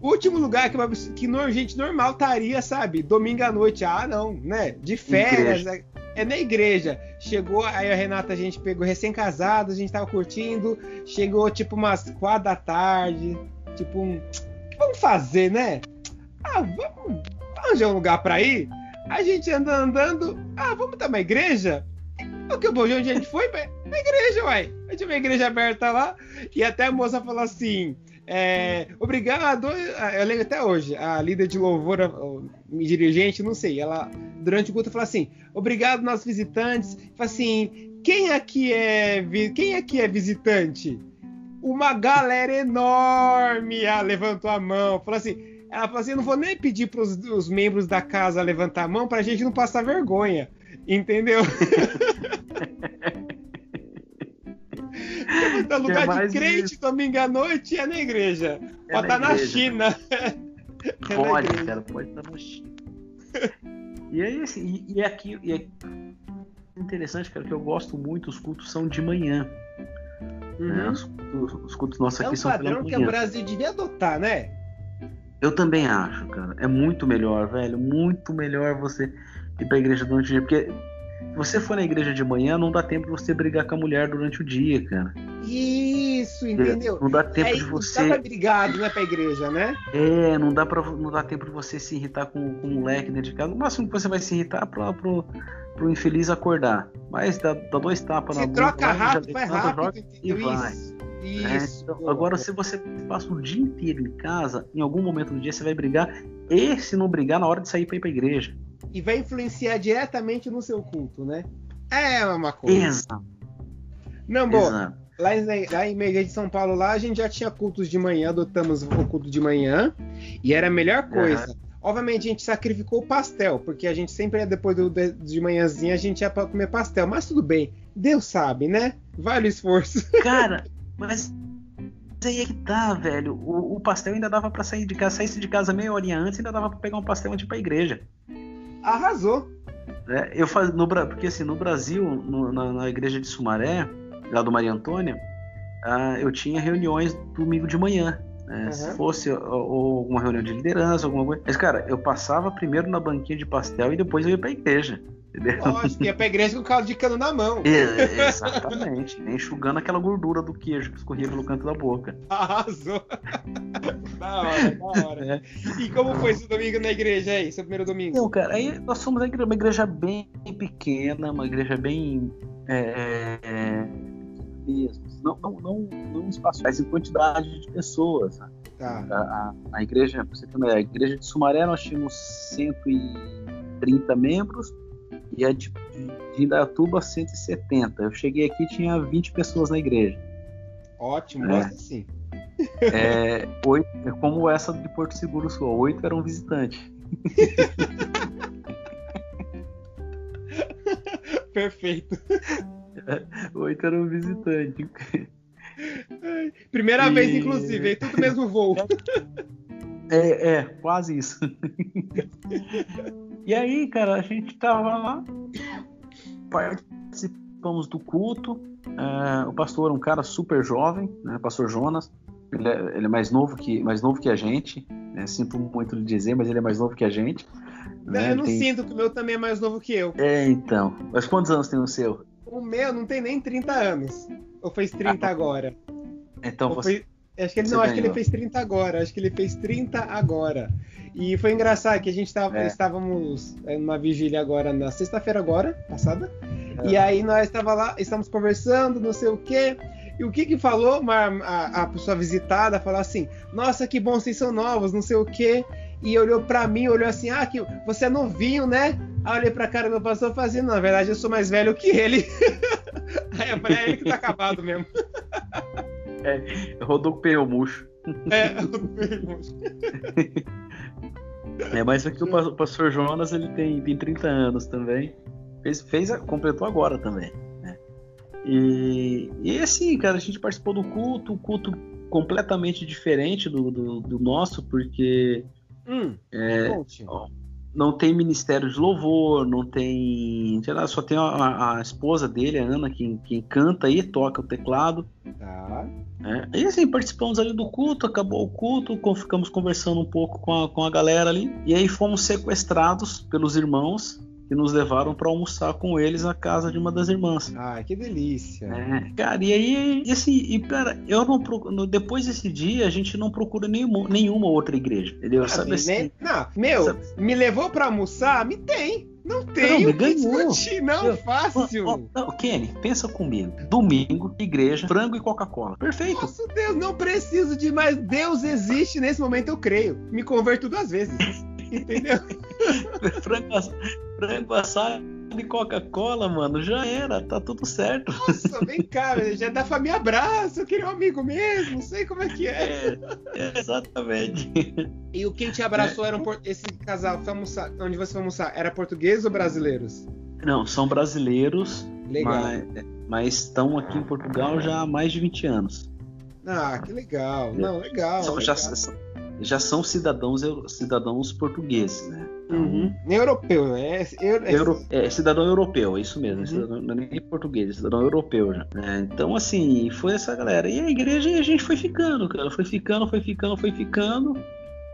o último lugar que, que no, gente normal estaria, sabe? Domingo à noite, ah, não, né? De férias, é, é, na igreja. Chegou, aí a Renata, a gente pegou recém-casado, a gente tava curtindo, chegou tipo umas quatro da tarde, tipo um. Vamos fazer, né? Ah, vamos arranjar um lugar para ir. A gente anda andando. Ah, vamos dar uma igreja? O que bom, onde a gente foi? Na igreja, uai. A gente uma igreja aberta lá. E até a moça falou assim: é, obrigado. Eu lembro até hoje, a líder de louvor, dirigente, não sei, ela durante o culto falou assim: obrigado, nossos visitantes. Falou assim: quem aqui é quem aqui é visitante? Uma galera enorme ah, levantou a mão, falou assim: ela falou assim: eu não vou nem pedir para os membros da casa levantar a mão para a gente não passar vergonha. Entendeu? [laughs] [laughs] é lugar é de crente isso. domingo à noite é na igreja. É pode estar na, tá na China. [laughs] é pode, na cara, pode estar na China. E aí, assim, e, e aqui, e aqui interessante, cara, que eu gosto muito, os cultos são de manhã. Uhum. Né? Os, os, os, cultos nossos aqui são de manhã. É um padrão que o Brasil devia adotar, né? Eu também acho, cara. É muito melhor, velho. Muito melhor você ir pra igreja durante o dia. Porque se você for na igreja de manhã, não dá tempo de você brigar com a mulher durante o dia, cara. Isso, entendeu? Não dá tempo Aí de não você. dá pra brigado, né, pra igreja, né? É, não dá, pra, não dá tempo de você se irritar com, com um moleque dentro de casa. O máximo que você vai se irritar é pro, pro, pro infeliz acordar. Mas dá, dá dois tapas na boca. troca lá, já rápido, vai rápido, entendeu? e vai. Isso. né? Isso. Então, agora, se você passa o dia inteiro em casa, em algum momento do dia você vai brigar. E se não brigar, na hora de sair pra ir pra igreja. E vai influenciar diretamente no seu culto, né? É uma coisa. Exato. Não, bom, exato. lá em, lá em Igreja de São Paulo, lá a gente já tinha cultos de manhã, adotamos o culto de manhã, e era a melhor coisa. Obviamente a gente sacrificou o pastel, porque a gente sempre ia depois do, de, de manhãzinha, a gente ia pra comer pastel, mas tudo bem, Deus sabe, né? Vale o esforço. [laughs] Cara, mas aí é que tá, velho. O, o pastel ainda dava pra sair de casa. Saísse de casa meia horinha antes, ainda dava pra pegar um pastel antes pra igreja. Arrasou. É, eu faz, no, porque assim, no Brasil, no- na, na igreja de Sumaré, lá do Maria Antônia, ah, eu tinha reuniões domingo de manhã. né? Uhum. Se fosse ou, ou alguma reunião de liderança, alguma coisa. Mas, cara, eu passava primeiro na banquinha de pastel e depois eu ia pra igreja. Entendeu? Lógico, ia pra igreja com o caldo de cano na mão. É, exatamente. Enxugando aquela gordura do queijo que escorria pelo canto da boca. Arrasou. [laughs] da hora, da hora. É. E como foi esse domingo na igreja aí, seu primeiro domingo? Não, cara, aí nós somos uma igreja, uma igreja bem pequena, uma igreja bem. É, é, mesmo. Não, não, não, não espaço, mas em quantidade de pessoas. né? Tá. A, a, a igreja, você ideia, a igreja de Sumaré nós tínhamos 130 membros e a de, de Indaiatuba 170. Eu cheguei aqui e tinha 20 pessoas na igreja. Ótimo, É. assim. [laughs] É, oito, é como essa de Porto Seguro só, oito eram visitantes. [laughs] Perfeito. [laughs] Oito eram visitantes. Primeira E- vez, inclusive, tudo mesmo voo. É, é, quase isso. E aí, cara, a gente tava lá, participamos do culto. é, o pastor era um cara super jovem, né? Pastor Jonas. Ele é, ele é mais novo que mais novo que a gente. né, Sinto muito lhe dizer, mas ele é mais novo que a gente. Não, né, eu não tem- sinto que o meu também é mais novo que eu. É, então. Mas quantos anos tem o seu? O meu não tem nem 30 anos. Ou fez 30 agora? Então Ou você. foi- Acho que ele você não, acho que ele fez 30 agora. Acho que ele fez 30 agora. E foi engraçado que a gente tava, É. estávamos é, numa vigília agora na sexta-feira agora, passada. É. E aí nós estava lá, estamos conversando, não sei o quê. E o que que falou uma, a, a pessoa visitada? Falou assim: Nossa, que bom, vocês são novos, não sei o quê. E olhou pra mim, olhou assim: Ah, que você é novinho, né? Aí olhei pra cara do meu pastor falei assim: Na verdade, eu sou mais velho que ele. [laughs] aí eu falei: É ele que tá acabado mesmo. Rodou com o pneu murcho. É, É, mas aqui o pa- o pastor Jonas ele tem, tem 30 anos também. Fez, fez completou agora também. né? E, e assim, cara, a gente participou do culto, um culto completamente diferente do, do, do nosso, porque hum, É. não tem ministério de louvor, não tem. Sei lá, só tem a, a esposa dele, a Ana, que, que canta e toca o teclado. Tá. né? E assim, participamos ali do culto, acabou o culto, ficamos conversando um pouco com a, com a galera ali, e aí fomos sequestrados pelos irmãos que nos levaram para almoçar com eles na casa de uma das irmãs. Ai, que delícia. É, cara, e aí, e assim, e cara, eu não procuro, depois desse dia a gente não procura nenhuma, nenhuma outra igreja, entendeu? Ah, Sabe assim, assim? né? Não, meu, Sabe- me levou pra almoçar? Me tem. Não tem Não, ganhou. discutir, não, Eu- fácil. Ó, ó, não, Kenny, pensa comigo. Domingo, igreja, frango e Coca-Cola. Perfeito. Nossa Deus, não preciso de mais. Deus existe nesse momento, eu creio. Me converto duas vezes. [laughs] Entendeu? [laughs] frango, frango assado e Coca-Cola, mano, já era, tá tudo certo. Nossa, vem cá, já é da família Abraço, eu queria um amigo mesmo, não sei como é que é. É, é, exatamente. E o quem te abraçou era um, por- esse casal, foi almoçar, onde você foi almoçar, era português ou brasileiros? Não, são brasileiros, Legal. mas, mas estão aqui em Portugal já há mais de 20 anos. Ah, que legal. Não, legal. São- já, legal. são- já são cidadãos, cidadãos portugueses, né? Uhum. Europeu, é, eu- é- Euro- é, cidadão europeu, é isso mesmo, Uhum. é cidadão, não é nem português, é cidadão europeu já. né? então, assim, foi essa galera. E a igreja a gente foi ficando, cara, foi ficando, foi ficando, foi ficando.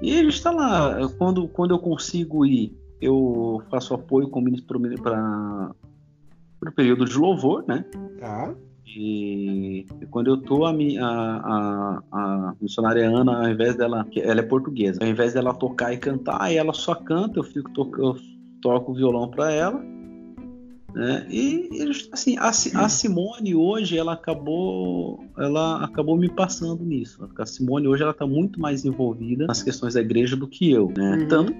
E a gente tá lá. Quando, quando eu consigo ir, eu faço apoio com o ministro para o período de louvor, né? Tá. E, e quando eu tô, a, minha, a, a, a missionária Ana, ao invés dela, ela é portuguesa, ao invés dela tocar e cantar, ela só canta, eu fico eu toco o violão para ela né? E assim, a, a, Simone hoje ela acabou, ela acabou me passando nisso. A Simone hoje ela está muito mais envolvida nas questões da igreja do que eu, né? Uhum. Tanto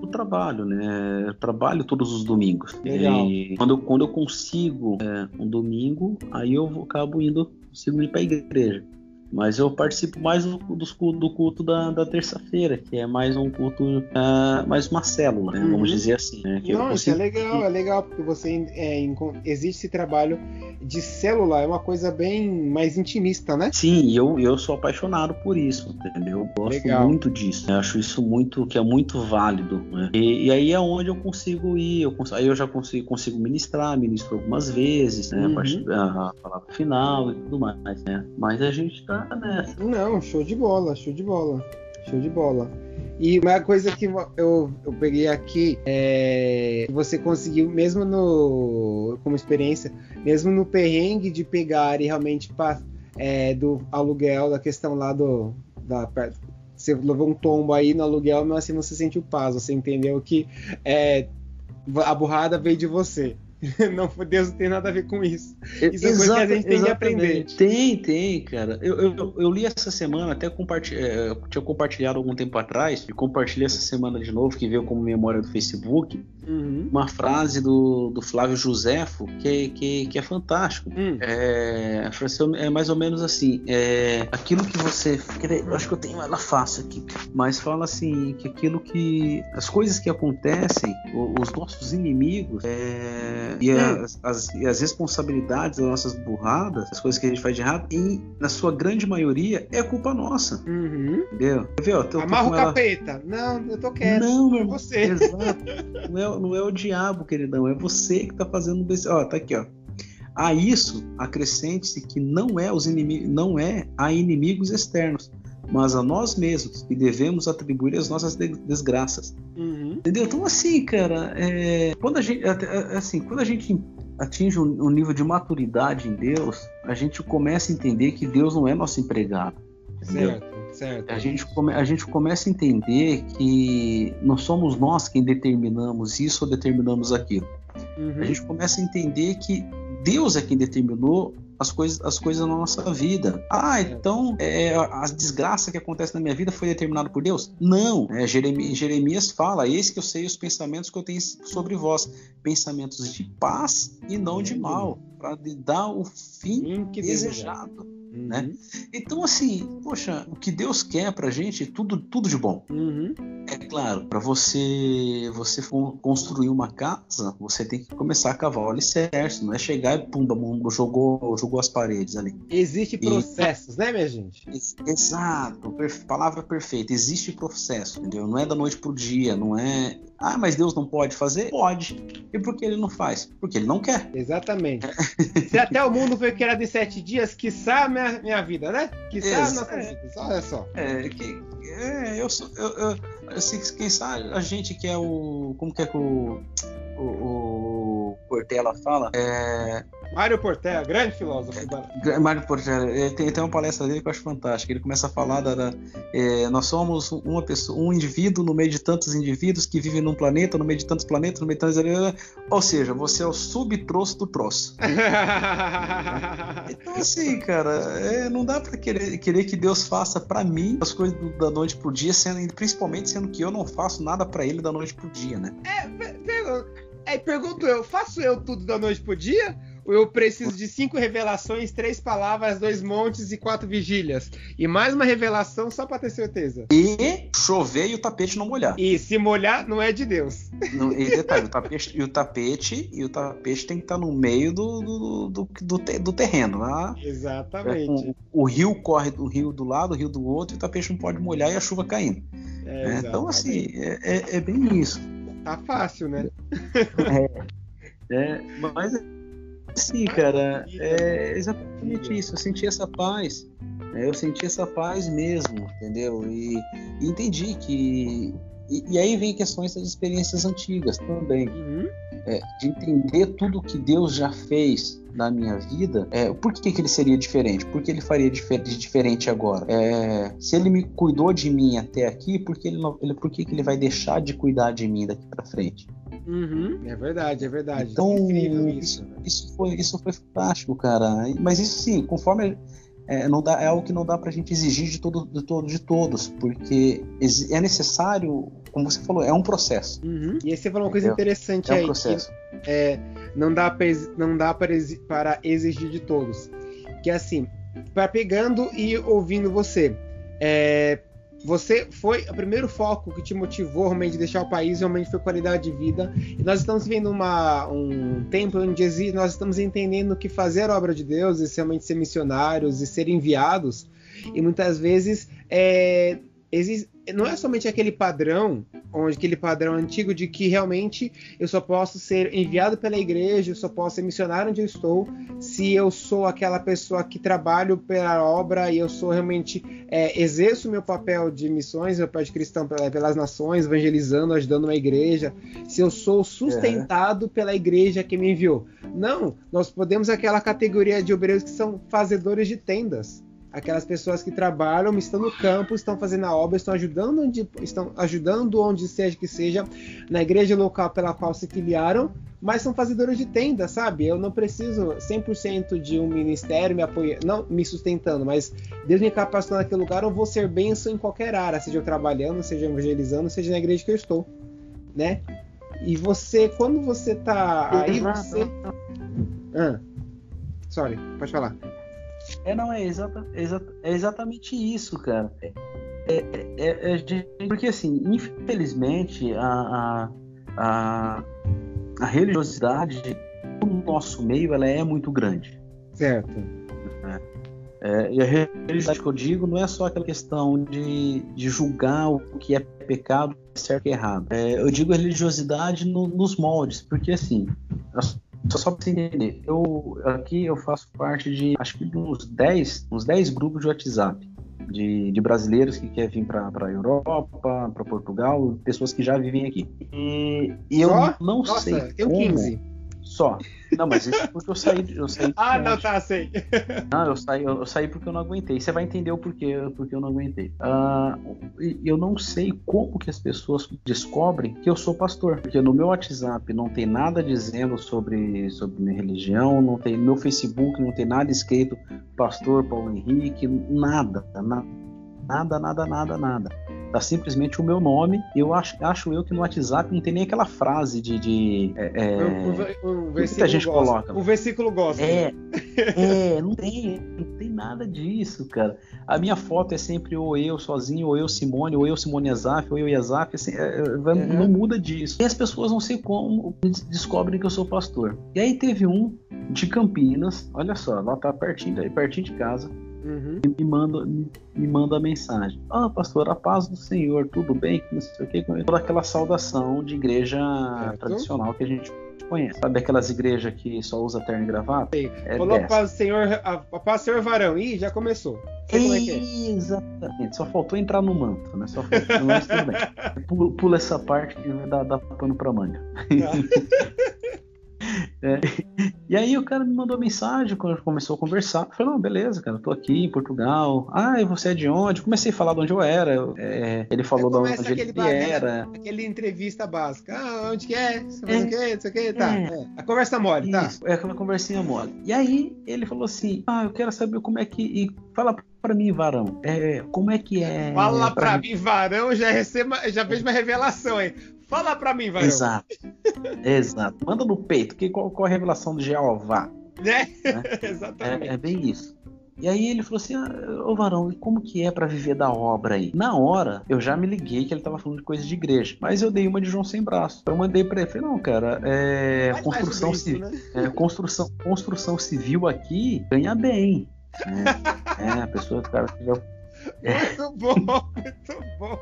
o trabalho, né? Eu trabalho todos os domingos. Legal. E quando eu, quando eu consigo é, um domingo, aí eu acabo indo, consigo ir para a igreja. Mas eu participo mais do, do, culto da, da terça-feira, que é mais um culto, uh, mais uma célula, né? uhum. vamos dizer assim. Né? Não, isso é legal, é legal, porque você é, existe esse trabalho de célula, é uma coisa bem mais intimista, né? Sim, eu, eu sou apaixonado por isso, entendeu? Eu gosto legal. muito disso. Eu acho isso muito, que é muito válido. Né? E, e, aí é onde eu consigo ir, eu consigo, aí eu já consigo, consigo ministrar, ministro algumas vezes, né? Uhum. A, partir, a, a palavra final e tudo mais, né? Mas a gente tá nessa. Não, show de bola, show de bola. Show de bola. E uma coisa que eu, eu peguei aqui é você conseguiu, mesmo no como experiência, mesmo no perrengue de pegar e realmente é, do aluguel, da questão lá do. Da, você levou um tombo aí no aluguel, mas assim você sentiu paz, você entendeu que é, a burrada veio de você. [laughs] não, Deus não tem nada a ver com isso. Isso é coisa que a gente tem que aprender. Tem, tem, cara. Eu, eu, eu li essa semana, até compartilh... É, tinha compartilhado algum tempo atrás, e compartilhei essa semana de novo, que veio como memória do Facebook, uhum. uma frase do, do Flávio Josefo que, que, que é fantástico. Uhum. É, é mais ou menos assim: é, aquilo que você. Eu acho que eu tenho ela fácil aqui, mas fala assim: que aquilo que. As coisas que acontecem, os nossos inimigos, é, e, as, as, e, as, responsabilidades das nossas burradas, as coisas que a gente faz de errado, e na sua grande maioria é culpa nossa. Uhum. Entendeu? Quer ver, ó, tô, Amarra o ela... capeta. Não, eu tô quieto. Não, meu irmão. Você. Exato. não, é, não é o diabo, queridão. É você que tá fazendo. Ó, tá aqui, ó. A isso acrescente-se que não é os inimigos, não é a inimigos externos, mas a nós mesmos que devemos atribuir as nossas desgraças. Uhum. Entendeu? Então, assim, cara, é, quando a gente, assim, quando a gente atinge um, nível de maturidade em Deus, a gente começa a entender que Deus não é nosso empregado. Certo, certo. A gente, come, a gente começa a entender que não somos nós quem determinamos isso ou determinamos aquilo. Uhum. A gente começa a entender que Deus é quem determinou as coisas, as coisas na nossa vida. Ah, então é, a desgraça que acontece na minha vida foi determinada por Deus? Não. É, Jeremias, Jeremias fala: Eis que eu sei os pensamentos que eu tenho sobre vós, pensamentos de paz e não de mal, para dar o fim desejado. Né? Uhum. Né? Então, assim, poxa, o que Deus quer pra gente, tudo, tudo de bom. Uhum. É claro, para você você construir uma casa, você tem que começar a cavar o alicerce, não é chegar e pumba, jogou, jogou as paredes ali. Existe processos, e, né, minha gente? Exato, palavra perfeita. Existe processo, entendeu? Não é da noite pro dia, não é. Ah, mas Deus não pode fazer? Pode. E por que ele não faz? Porque ele não quer. Exatamente. Se até o mundo foi criado em sete dias, quiçá minha, minha vida, né? Quiçá Ex nossa é. vida. Olha só. É, que, é eu sou. Eu, eu, assim, quem sabe a gente que é o. Como que é que o. o, o Portela fala? É, Mário Portela, grande filósofo. Mário Portela, tem, tem uma palestra dele que eu acho fantástica. Ele começa a falar da, da é, nós somos uma pessoa, um indivíduo no meio de tantos indivíduos que vivem num planeta, no meio de tantos planetas, no meio de tantos, ou seja, você é o subtroço do troço. [laughs] então assim, cara, é, não dá para querer, querer que Deus faça para mim as coisas do, da noite pro dia, sendo principalmente sendo que eu não faço nada para Ele da noite pro dia, né? É, pergunto, é, pergunto eu, faço eu tudo da noite pro dia? Eu preciso de cinco revelações, três palavras, dois montes e quatro vigílias. E mais uma revelação só para ter certeza. E chover e o tapete não molhar. E se molhar, não é de Deus. E detalhe, o tapete, e o tapete, e o tapete tem que estar no meio do, do, do, do, do terreno. Né? Exatamente. É, o, o, rio corre do rio do lado, o rio do outro, e o tapete não pode molhar e a chuva caindo. É, é, então, assim, é, é, é, bem isso. Tá fácil, né? É, é mas Sim, cara, é exatamente isso. Eu senti essa paz. Né? Eu senti essa paz mesmo, entendeu? E, e entendi que. E, e, aí vem questões das experiências antigas também. Uhum. é, de entender tudo que Deus já fez na minha vida, é, por que, que ele seria diferente? Por que ele faria difer diferente agora? É, se ele me cuidou de mim até aqui, por que ele, não, ele, por que, que ele vai deixar de cuidar de mim daqui para frente? Uhum, é verdade, é verdade. Então, é isso. Isso, foi, isso foi fantástico, cara. Mas isso sim, conforme é, não dá, é algo que não dá para a gente exigir de, todo, de, todo, de todos, porque é necessário, como você falou, é um processo. Uhum. E aí você falou uma coisa interessante é um aí. Processo. Que, é, não dá, pra, não dá para, para exigir de todos. Que é assim, para pegando e ouvindo você, é, você foi o primeiro foco que te motivou realmente a deixar o país realmente foi qualidade de vida. E nós estamos vivendo uma, um tempo onde nós estamos entendendo que fazer a obra de Deus e realmente ser missionários e ser enviados e muitas vezes é, existe, não é somente aquele padrão, onde aquele padrão antigo de que realmente eu só posso ser enviado pela igreja, eu só posso ser missionário onde eu estou, se eu sou aquela pessoa que trabalho pela obra e eu sou realmente é, exerço meu papel de missões, meu papel de cristão pelas nações, evangelizando, ajudando uma igreja, se eu sou sustentado uhum. pela igreja que me enviou. Não, nós podemos aquela categoria de obreiros que são fazedores de tendas aquelas pessoas que trabalham, estão no campo, estão fazendo a obra, estão ajudando onde, estão ajudando onde seja que seja, na igreja local pela qual se filiaram, mas são fazedores de tenda, sabe? Eu não preciso 100% de um ministério me apoiando, não me sustentando, mas Deus me capacitando naquele lugar, eu vou ser benção em qualquer área, seja eu trabalhando, seja evangelizando, seja na igreja que eu estou, né? E você, quando você tá aí, você... Ah, sorry, pode falar. É, não, é, exata, é, exata, é exatamente isso, cara. É, é, é, é porque, assim, infelizmente, a, a, a, religiosidade no nosso meio ela é muito grande. Certo. É, e a religiosidade que eu digo não é só aquela questão de, de julgar o que é pecado, certo e errado. É, eu digo a religiosidade no, nos moldes, porque assim, só para você entender, eu aqui eu faço parte de acho que uns 10, uns 10 grupos de WhatsApp. De, de brasileiros que querem vir para a Europa, para Portugal, pessoas que já vivem aqui. E, e eu não Nossa, sei. Eu como, 15 só. Não, mas isso é porque eu saí. Eu saí [laughs] ah, não, tá, sei. [laughs] Não, eu saí, eu, eu, saí porque eu não aguentei. Você vai entender o porquê, porque eu não aguentei. Uh, eu não sei como que as pessoas descobrem que eu sou pastor. Porque no meu WhatsApp não tem nada dizendo sobre, sobre minha religião, não tem no meu Facebook não tem nada escrito pastor Paulo Henrique, nada, nada, nada, nada, nada, nada. Tá simplesmente o meu nome. Eu acho, acho eu que no WhatsApp não tem nem aquela frase de. de é, é, um, um muita gente gosta. coloca. O versículo gosta. É, é, não tem, não tem nada disso, cara. A minha foto é sempre ou eu sozinho, ou eu Simone, ou eu Simone Azaf, ou eu Yazaf. Assim, é, é uhum. Não muda disso. E as pessoas não sei como descobrem que eu sou pastor. E aí teve um de Campinas, olha só, lá tá pertinho, pertinho de casa Uhum. E me manda, me, me manda a mensagem. Ah, pastor, a paz do Senhor, tudo bem? Não sei o que. Toda aquela saudação de igreja certo. tradicional que a gente conhece. Sabe aquelas igrejas que só usa terno e gravata? É Falou a paz do Senhor, a, a paz do Senhor varão. Ih, já começou. É é. Exatamente. Só faltou entrar no manto, né? Só faltou, mas tudo bem. [laughs] Pula, pula essa parte que dá, dá pano pra manga. Ah. [laughs] É, e aí o cara me mandou mensagem quando começou a conversar. Eu falei, não, beleza, cara, eu tô aqui em Portugal. Ah, e você é de onde? Comecei a falar de onde eu era. É, ele falou de onde ele era. Aquela entrevista básica. Ah, onde que é? Você faz é, o quê? Isso aqui? Tá. É. é. A conversa mole, tá? Isso, é aquela conversinha mole. E aí ele falou assim: Ah, eu quero saber como é que. E fala pra mim, varão. É, como é que é. Fala pra, pra mim, varão, já receba, já vejo uma revelação aí. Fala pra mim, vai. Exato. Exato. Manda no peito. Que, qual, qual a revelação de Jeová? Né? né? [laughs] Exatamente. É, é, bem isso. E aí ele falou assim: ah, Ô varão, como que é para viver da obra aí? Na hora, eu já me liguei que ele tava falando de coisa de igreja. Mas eu dei uma de João sem braço. Eu mandei pra ele, falei, não, cara, é. construção civil. Né? É, construção, construção civil aqui ganha bem. É, [laughs] é a pessoa, cara tiver muito bom, muito bom.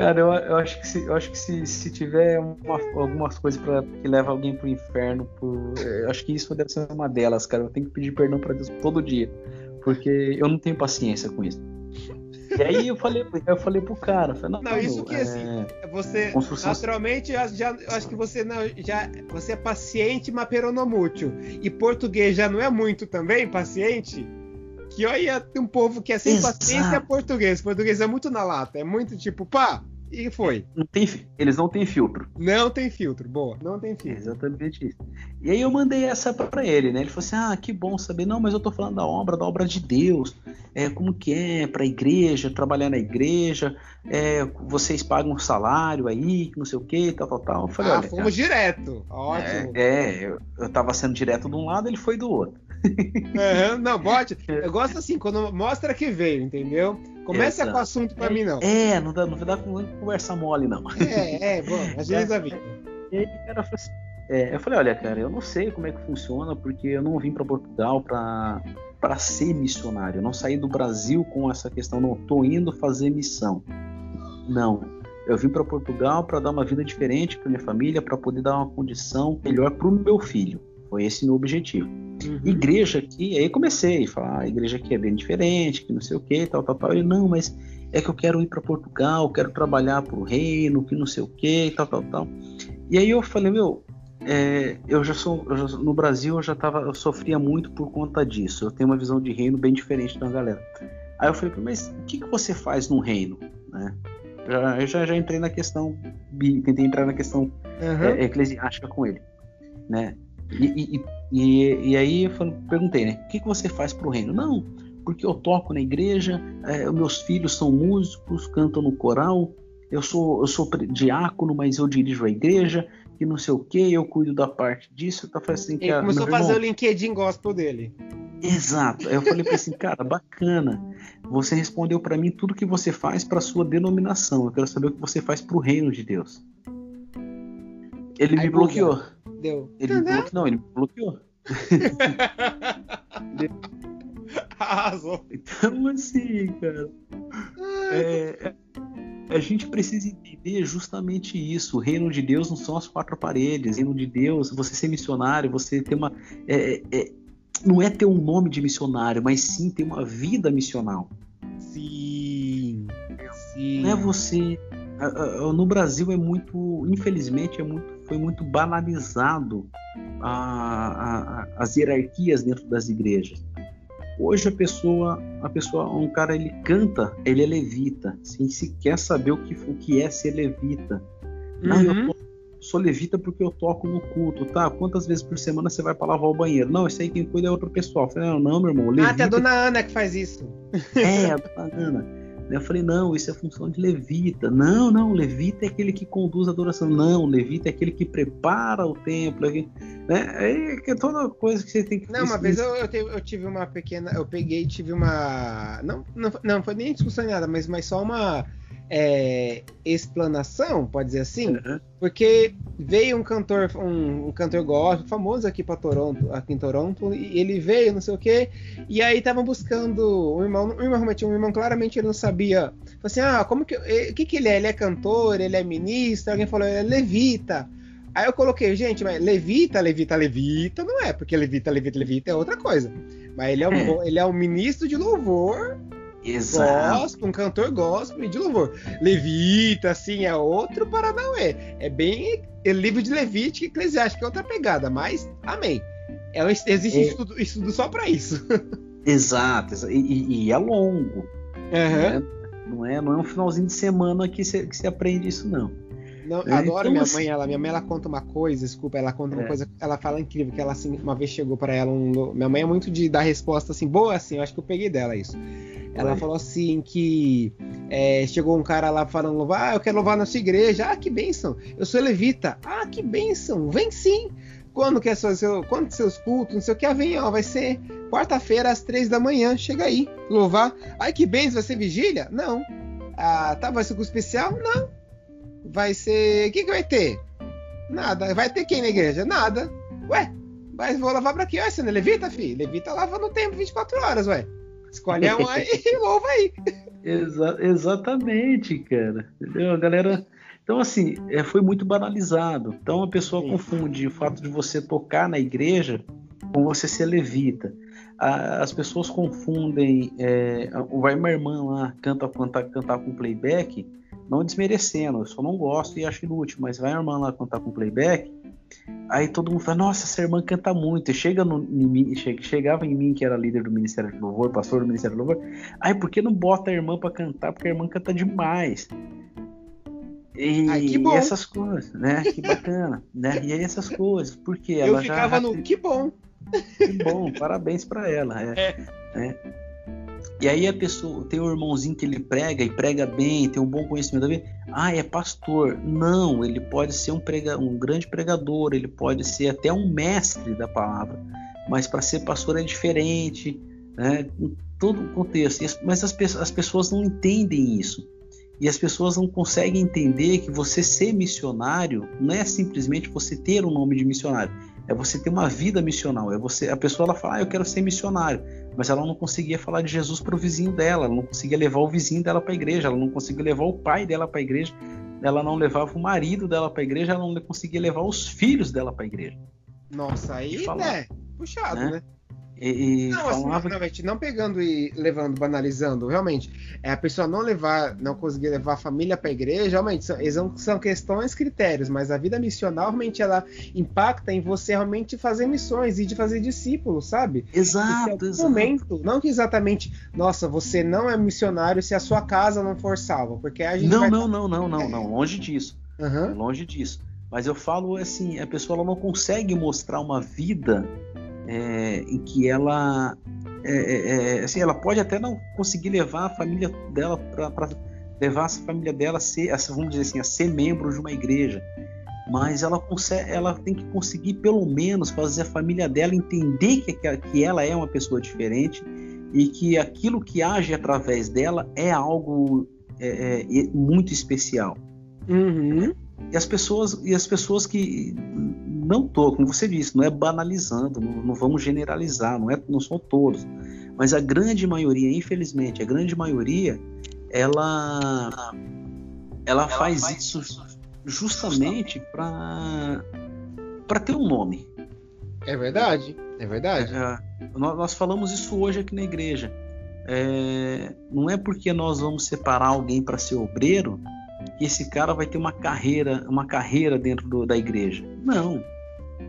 Cara, eu, eu, acho que se, eu acho que se, se tiver uma, algumas coisas pra, que leva alguém pro inferno, pro, eu acho que isso deve ser uma delas, cara. Eu tenho que pedir perdão pra Deus todo dia. Porque eu não tenho paciência com isso. E aí eu falei, eu falei pro cara, falei, não, não, isso que é... assim, você construção... naturalmente já, já acho que você não, já você é paciente, mas peronomútil. E português já não é muito também paciente? Que olha, tem um povo que é sem Exato. paciência é português. Português é muito na lata, é muito tipo, pá, e foi. Não tem, eles não têm filtro. Não tem filtro, boa. Não tem filtro. Exatamente isso. E aí eu mandei essa para ele, né? Ele falou assim: ah, que bom saber. Não, mas eu tô falando da obra, da obra de Deus. É, como que é para a igreja, trabalhar na igreja. É, vocês pagam um salário aí, não sei o que, tal, tal, tal. Eu falei, ah, olha, fomos cara, direto. Ótimo. É, é eu, eu tava sendo direto de um lado, ele foi do outro. Uhum, não, [laughs] bote. Eu gosto assim, quando mostra que veio, entendeu? Começa Exato. com o assunto pra é, mim, não. É, não dá, não dá conversa mole, não. É, é, bom, [laughs] agiliza a vida. E aí, cara, assim, é, eu falei, olha, cara, eu não sei como é que funciona, porque eu não vim para Portugal para para ser missionário. Eu não saí do Brasil com essa questão, não tô indo fazer missão. Não. Eu vim para Portugal para dar uma vida diferente para minha família, para poder dar uma condição melhor para o meu filho. Foi esse meu objetivo. Uhum. Igreja aqui, aí comecei a falar, a igreja aqui é bem diferente, que não sei o que, tal, tal, tal. Ele, não, mas é que eu quero ir para Portugal, quero trabalhar para o reino, que não sei o que, tal, tal, tal. E aí eu falei, meu, é, eu já sou eu já, no Brasil eu já tava eu sofria muito por conta disso eu tenho uma visão de reino bem diferente da galera aí eu falei mas o que, que você faz no reino né já, eu já, já entrei na questão tentei entrar na questão uhum. é, eclesiástica com ele né e, e, e, e aí eu perguntei, né? O que, que você faz para o reino? Não, porque eu toco na igreja, é, meus filhos são músicos, cantam no coral, eu sou, eu sou diácono, mas eu dirijo a igreja, e não sei o que, eu cuido da parte disso. Tá assim, Ele cara, começou a fazer irmão, o LinkedIn gospel dele. Exato. Aí eu falei para assim, cara, bacana. Você respondeu para mim tudo que você faz para sua denominação. Eu quero saber o que você faz para o reino de Deus. Ele Aí, me bloqueou. Deu. Ele me bloqueou. Não, ele me bloqueou. [laughs] Arrasou. Então, assim, cara. É, a gente precisa entender justamente isso. O reino de Deus não são as quatro paredes. O reino de Deus, você ser missionário, você ter uma. É, é, não é ter um nome de missionário, mas sim ter uma vida missional. Sim. sim. Não é você. No Brasil é muito. Infelizmente, é muito foi muito banalizado a, a, as hierarquias dentro das igrejas. Hoje a pessoa, a pessoa, um cara ele canta, ele é levita, sem sequer saber o que, o que é ser levita. Não, uhum. eu sou levita porque eu toco no culto, tá? Quantas vezes por semana você vai para lavar o banheiro? Não, isso aí quem cuida é outro pessoal. Falei, não, não, meu irmão. Levita... Ah, tem a dona Ana que faz isso. É, [laughs] a dona Ana. Eu falei, não, isso é função de levita. Não, não, levita é aquele que conduz a adoração. Não, levita é aquele que prepara o templo. É, né? é, é toda coisa que você tem que Não, uma vez eu, eu, eu, tive uma pequena. Eu peguei tive uma. Não, não, não foi nem discussão nada, mas, mas só uma é, explanação, pode dizer assim, uhum. porque veio um cantor, um, um cantor gospel famoso aqui para Toronto, aqui em Toronto, e ele veio, não sei o que, e aí estavam buscando um irmão, um irmão um irmão claramente ele não sabia, falou assim, ah, como que, o que que ele é? Ele é cantor, ele é ministro? Alguém falou, ele é levita. Aí eu coloquei, gente, mas levita, levita, levita não é, porque levita, levita, levita é outra coisa. Mas ele é um, ele é um ministro de louvor Exato. Gospel, um cantor gospel de louvor. Levita, assim, é outro Paranauê. É bem é livro de Levítico e Eclesiástico, é outra pegada, mas amém. É, existe é... Estudo, estudo só para isso. [laughs] Exato, e, e é longo. Uhum. Né? Não, é, não é um finalzinho de semana que você, que você aprende isso, não. Não, é, adoro então, minha assim... mãe, ela, minha mãe ela conta uma coisa, desculpa, ela conta uma é. coisa, ela fala incrível, que ela assim, uma vez chegou para ela um, minha mãe é muito de dar resposta assim, boa assim, eu acho que eu peguei dela isso. Ela Oi. falou assim que é, chegou um cara lá falando, ah, eu quero louvar na sua igreja, ah, que bênção, eu sou levita, ah, que bênção, vem sim. Quando que é seu, quando seus cultos, não sei o que, ah, vem, ó, vai ser quarta-feira às três da manhã, chega aí, louvar. Ai, que bênção, vai ser vigília? Não. Ah, tá, vai ser com especial? Não vai ser. O que, que vai ter? Nada. Vai ter quem na igreja? Nada. Ué, mas vou lavar pra quê? Ué, você não é levita, filho? Levita lava no tempo 24 horas, ué. Escolhe um aí [laughs] e louva aí. Exa exatamente, cara. Entendeu? A galera. Então, assim, é, foi muito banalizado. Então a pessoa Sim. confunde o fato de você tocar na igreja com você ser levita. As pessoas confundem. É, vai uma irmã lá canta, canta, cantar com playback, não desmerecendo, eu só não gosto e acho inútil, mas vai a irmã lá cantar com playback, aí todo mundo fala, nossa, essa irmã canta muito. E chega no, em chegava em mim, que era líder do Ministério de Louvor, pastor do Ministério do Louvor, aí por que não bota a irmã para cantar? Porque a irmã canta demais. E Ai, essas coisas, né? Que bacana, né? E aí essas coisas, porque ela Eu ficava já... no que bom. Que bom, parabéns para ela. É, é. é. E aí a pessoa tem um irmãozinho que ele prega e prega bem, tem um bom conhecimento da vida. Ah, é pastor. Não, ele pode ser um, prega, um grande pregador, ele pode ser até um mestre da palavra. Mas para ser pastor é diferente, né? Em todo o contexto. Mas as, as pessoas não entendem isso. E as pessoas não conseguem entender que você ser missionário não é simplesmente você ter o um nome de missionário é você ter uma vida missional. É você, a pessoa ela fala, ah, eu quero ser missionário, mas ela não conseguia falar de Jesus para o vizinho dela, ela não conseguia levar o vizinho dela para a igreja, ela não conseguia levar o pai dela para a igreja, ela não levava o marido dela para a igreja, ela não conseguia levar os filhos dela para a igreja. Nossa, aí, falar, né? Puxado, né? né? E, e não, assim, falava... assim, realmente, não pegando e levando, banalizando, realmente, é a pessoa não levar, não conseguir levar a família para a igreja, realmente, são, são questões, critérios, mas a vida missional realmente ela impacta em você realmente fazer missões e de fazer discípulos, sabe? Exato, exato. momento, não que exatamente, nossa, você não é missionário se a sua casa não for salva, porque a gente Não, vai... não, não, não, não, não, longe disso. Uhum. Longe disso. Mas eu falo assim, a pessoa não consegue mostrar uma vida é, em que ela é, é, é, assim, ela pode até não conseguir levar a família dela para levar a família dela a ser, vamos dizer assim, a ser membro de uma igreja, mas ela consegue, ela tem que conseguir pelo menos fazer a família dela entender que, que ela é uma pessoa diferente e que aquilo que age através dela é algo é, é, muito especial. Uhum. E as pessoas e as pessoas que não tô, como você disse, não é banalizando, não, não, vamos generalizar, não é, não são todos, mas a grande maioria, infelizmente, a grande maioria, ela ela, faz, faz isso justamente para para ter um nome. É verdade, é verdade. É, nós, nós, falamos isso hoje aqui na igreja. É, não é porque nós vamos separar alguém para ser obreiro que esse cara vai ter uma carreira, uma carreira dentro do, da igreja. Não.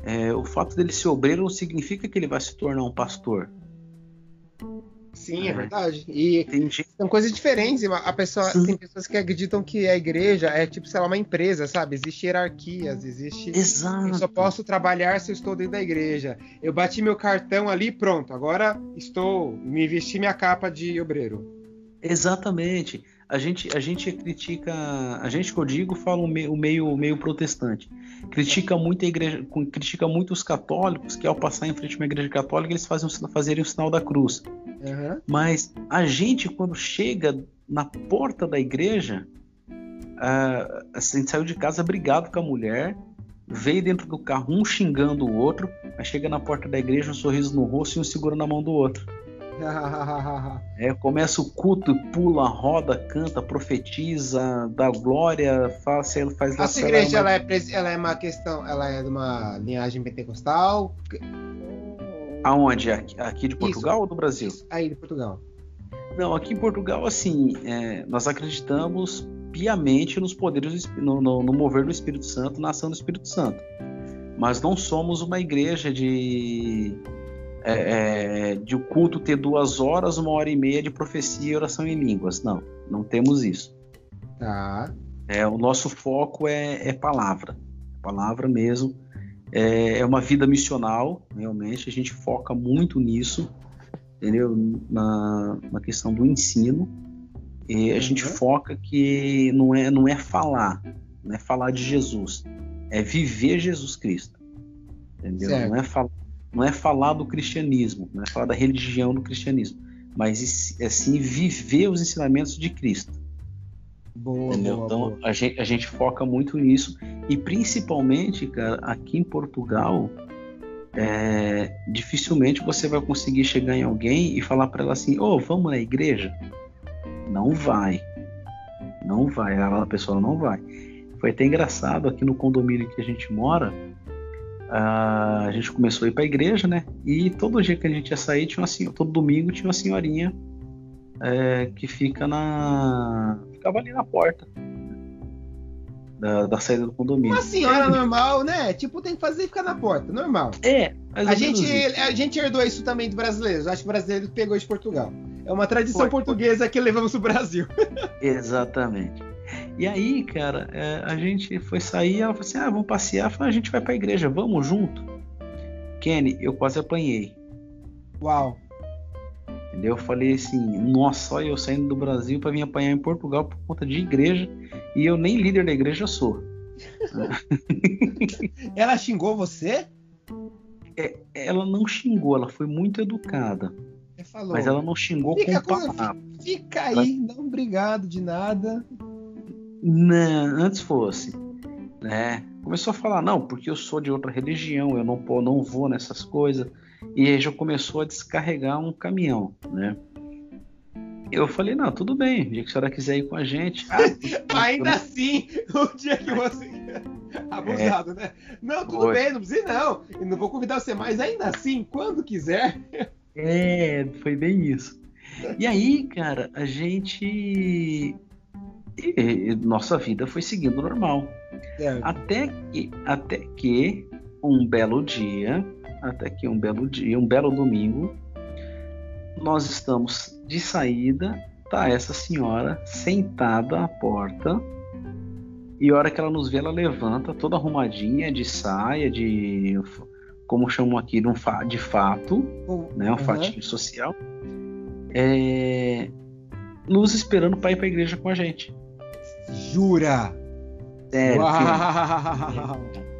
É, o fato dele ser obreiro não significa que ele vai se tornar um pastor. Sim, é, é verdade. E Entendi. são coisas diferentes. A pessoa tem pessoas que acreditam que a igreja é tipo, sei lá, uma empresa, sabe? Existe hierarquias, existe. Exato. Eu só posso trabalhar se eu estou dentro da igreja. Eu bati meu cartão ali, pronto. Agora estou, me vesti minha capa de obreiro. Exatamente a gente, a gente critica, a gente que eu digo fala o meio, o meio, meio protestante, critica muito a igreja, critica muito os católicos que ao passar em frente a uma igreja católica eles fazem, fazerem o sinal da cruz. Uhum. Mas a gente quando chega na porta da igreja, uh, a gente saiu de casa brigado com a mulher, veio dentro do carro um xingando o outro, aí chega na porta da igreja um sorriso no rosto e um segura na mão do outro. [laughs] é, começa o culto, pula, roda, canta, profetiza, dá glória, faz, faz Essa igreja ela é, ela é uma questão, ela é de uma linhagem pentecostal. Aonde? Aqui, aqui de Portugal Isso. ou do Brasil? Isso. Aí de Portugal. Não, aqui em Portugal, assim, é, nós acreditamos piamente nos poderes, no, no, no mover do Espírito Santo, na ação do Espírito Santo. Mas não somos uma igreja de é, é, de o culto ter duas horas, uma hora e meia de profecia e oração em línguas. Não, não temos isso. Tá. É, o nosso foco é, é palavra, palavra mesmo. É, é, uma vida missional, realmente. A gente foca muito nisso, entendeu? Na, na questão do ensino. E a uhum. gente foca que não é, não é falar, não é falar de Jesus, é viver Jesus Cristo. Entendeu? Certo. Não é falar não é falar do cristianismo, não é falar da religião do cristianismo, mas é sim viver os ensinamentos de Cristo. Boa, boa, então boa. A, gente, a gente foca muito nisso e principalmente, cara, aqui em Portugal, é, dificilmente você vai conseguir chegar em alguém e falar para ela assim: "Ô, oh, vamos na igreja?" Não vai, não vai, a pessoa não vai. Foi até engraçado aqui no condomínio que a gente mora a gente começou a ir para a igreja, né? E todo dia que a gente ia sair, tinha uma senhora, todo domingo tinha uma senhorinha é, que fica na. ficava ali na porta da, da saída do condomínio. Uma senhora é, normal, né? Tipo, tem que fazer e ficar na porta, normal. É, a gente, a gente herdou isso também do brasileiro. Acho que o brasileiro pegou de Portugal. É uma tradição foi, portuguesa foi. que levamos pro Brasil. [laughs] Exatamente. E aí, cara, é, a gente foi sair, ela falou assim: ah, vamos passear. Falei, a gente vai pra igreja, vamos junto? Kenny, eu quase apanhei. Uau. Entendeu? Eu falei assim, nossa, só eu saindo do Brasil para vir apanhar em Portugal por conta de igreja e eu nem líder da igreja sou. [laughs] ela xingou você? É, ela não xingou, ela foi muito educada. Falou, mas ela não xingou fica com palavras. Fica aí, ela... não obrigado de nada. Não, antes fosse, né? Começou a falar, não, porque eu sou de outra religião, eu não, não vou nessas coisas. E aí já começou a descarregar um caminhão, né? Eu falei, não, tudo bem, o dia que a senhora quiser ir com a gente. Ah, [laughs] Ainda assim, o dia que você. [laughs] Abusado, é. né? Não, tudo bem, não precisa não. Eu não vou convidar você mais, ainda assim, quando quiser. É, foi bem isso. E aí, cara, a gente. E, nossa vida foi seguindo normal. É. Até que, até que um belo dia até que um belo dia, um belo domingo, nós estamos de saída, tá essa senhora sentada à porta, e a hora que ela nos vê, ela levanta toda arrumadinha, de saia, de como chamam aqui, de fato, uhum. né, um fatinho social, é, nos esperando para ir para a igreja com a gente. Jura? Sério. [laughs]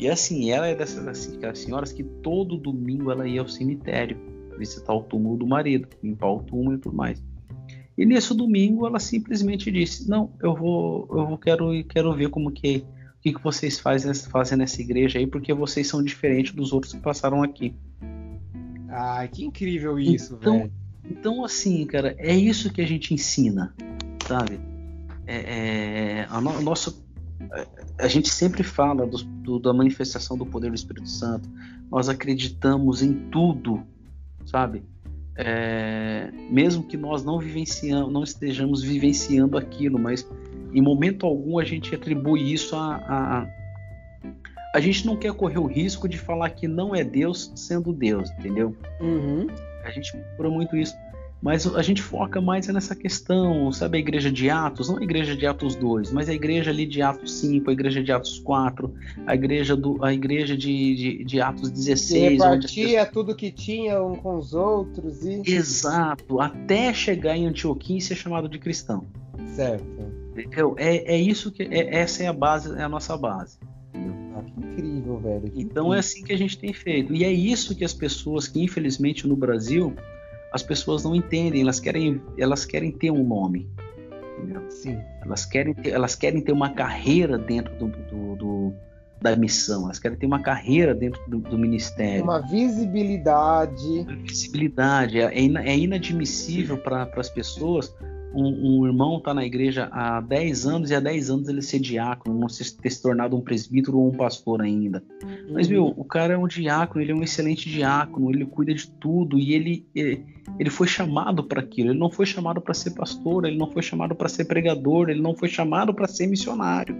E assim, ela é dessas assim, senhoras que todo domingo ela ia ao cemitério visitar o túmulo do marido, limpar o túmulo e tudo mais. E nesse domingo ela simplesmente disse: "Não, eu vou, eu vou quero quero ver como que o que, que vocês fazem, fazem nessa igreja aí, porque vocês são diferentes dos outros que passaram aqui." Ai, que incrível isso, então, velho. Então, assim, cara, é isso que a gente ensina, sabe? É, é, a no, nosso a gente sempre fala do, do, da manifestação do poder do Espírito Santo. Nós acreditamos em tudo, sabe? É, mesmo que nós não vivenciamos, não estejamos vivenciando aquilo, mas em momento algum a gente atribui isso a, a, a gente não quer correr o risco de falar que não é Deus sendo Deus, entendeu? Uhum. A gente procura muito isso. Mas a gente foca mais nessa questão, sabe, a igreja de Atos, não a igreja de Atos 2, mas a igreja ali de Atos 5, a igreja de Atos 4, a igreja, do, a igreja de, de, de Atos 16. Que repartia tudo que tinha um com os outros. E... Exato, até chegar em Antioquia e ser chamado de cristão. Certo. Entendeu? É, é isso que. É, essa é a base, é a nossa base. Ah, que incrível, velho. Que então é incrível. é assim que a gente tem feito. E é isso que as pessoas que, infelizmente, no Brasil as pessoas não entendem, elas querem, elas querem ter um nome. Entendeu? Sim. Elas querem ter, elas querem ter uma carreira dentro do, do, do da missão, elas querem ter uma carreira dentro do, do ministério. Uma visibilidade. Uma visibilidade. É, é inadmissível para as pessoas um, um irmão está na igreja há 10 anos e há 10 anos ele ser diácono, não se, ter se tornado um presbítero ou um pastor ainda. Uhum. Mas, meu, o cara é um diácono, ele é um excelente diácono, ele cuida de tudo e ele, ele, ele foi chamado para aquilo. Ele não foi chamado para ser pastor, ele não foi chamado para ser pregador, ele não foi chamado para ser missionário.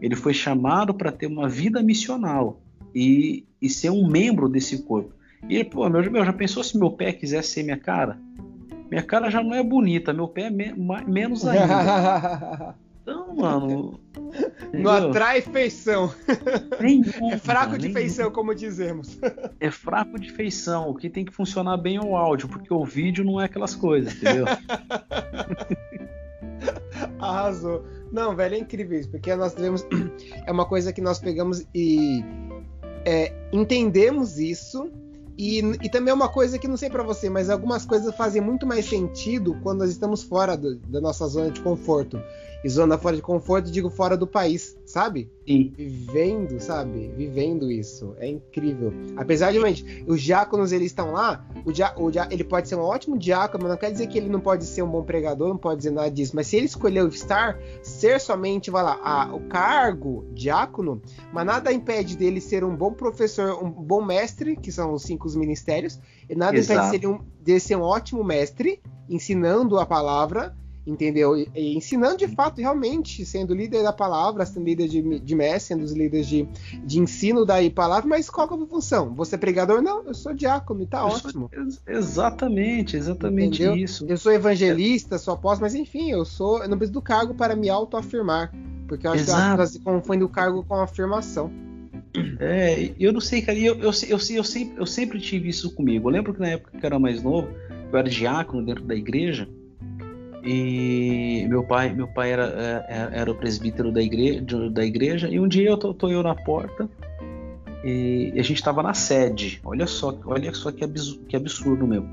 Ele foi chamado para ter uma vida missional e, e ser um membro desse corpo. E pô, meu, meu, já pensou se meu pé quisesse ser minha cara? Minha cara já não é bonita, meu pé é me menos ainda. [laughs] Então, mano. Não atrai feição. Nenhuma, [laughs] é fraco de feição, como dizemos. É fraco de feição. O que tem que funcionar bem é o áudio, porque o vídeo não é aquelas coisas, entendeu? [laughs] Arrasou. Não, velho, é incrível isso, porque nós temos. [clears throat] É uma coisa que nós pegamos e é, entendemos isso E, e também é uma coisa que não sei para você, mas algumas coisas fazem muito mais sentido quando nós estamos fora do, da nossa zona de conforto. E zona fora de conforto, digo fora do país, sabe? Sim. Vivendo, sabe? Vivendo isso. É incrível. Apesar de, gente, os diáconos, eles estão lá, o, dia, o dia, ele pode ser um ótimo diácono, mas não quer dizer que ele não pode ser um bom pregador, não pode dizer nada disso. Mas se ele escolheu estar, ser somente, vai lá, a, o cargo diácono, mas nada impede dele ser um bom professor, um bom mestre, que são os cinco ministérios, e nada Exato. impede dele, um, dele ser um ótimo mestre, ensinando a palavra, entendeu? E, e, ensinando de fato, realmente, sendo líder da palavra, sendo líder de, de mestre, sendo os líderes de, de ensino da palavra, mas qual que é a função? Você é pregador? Não, eu sou diácono e tá eu ótimo. Sou, exatamente, exatamente Entendeu? isso. Eu sou evangelista, sou apóstolo, mas enfim, eu sou, eu não preciso do cargo para me autoafirmar, porque eu acho Exato. que se confunde o cargo com a afirmação. É, eu não sei, cara, eu, eu, eu, eu, sempre, eu sempre tive isso comigo. Eu lembro que na época que eu era mais novo, eu era diácono dentro da igreja, e meu pai, meu pai era, era, é, é, era o presbítero da igreja, da igreja, e um dia eu tô, tô eu na porta e, a gente estava na sede. Olha só, olha só que absurdo, que absurdo meu.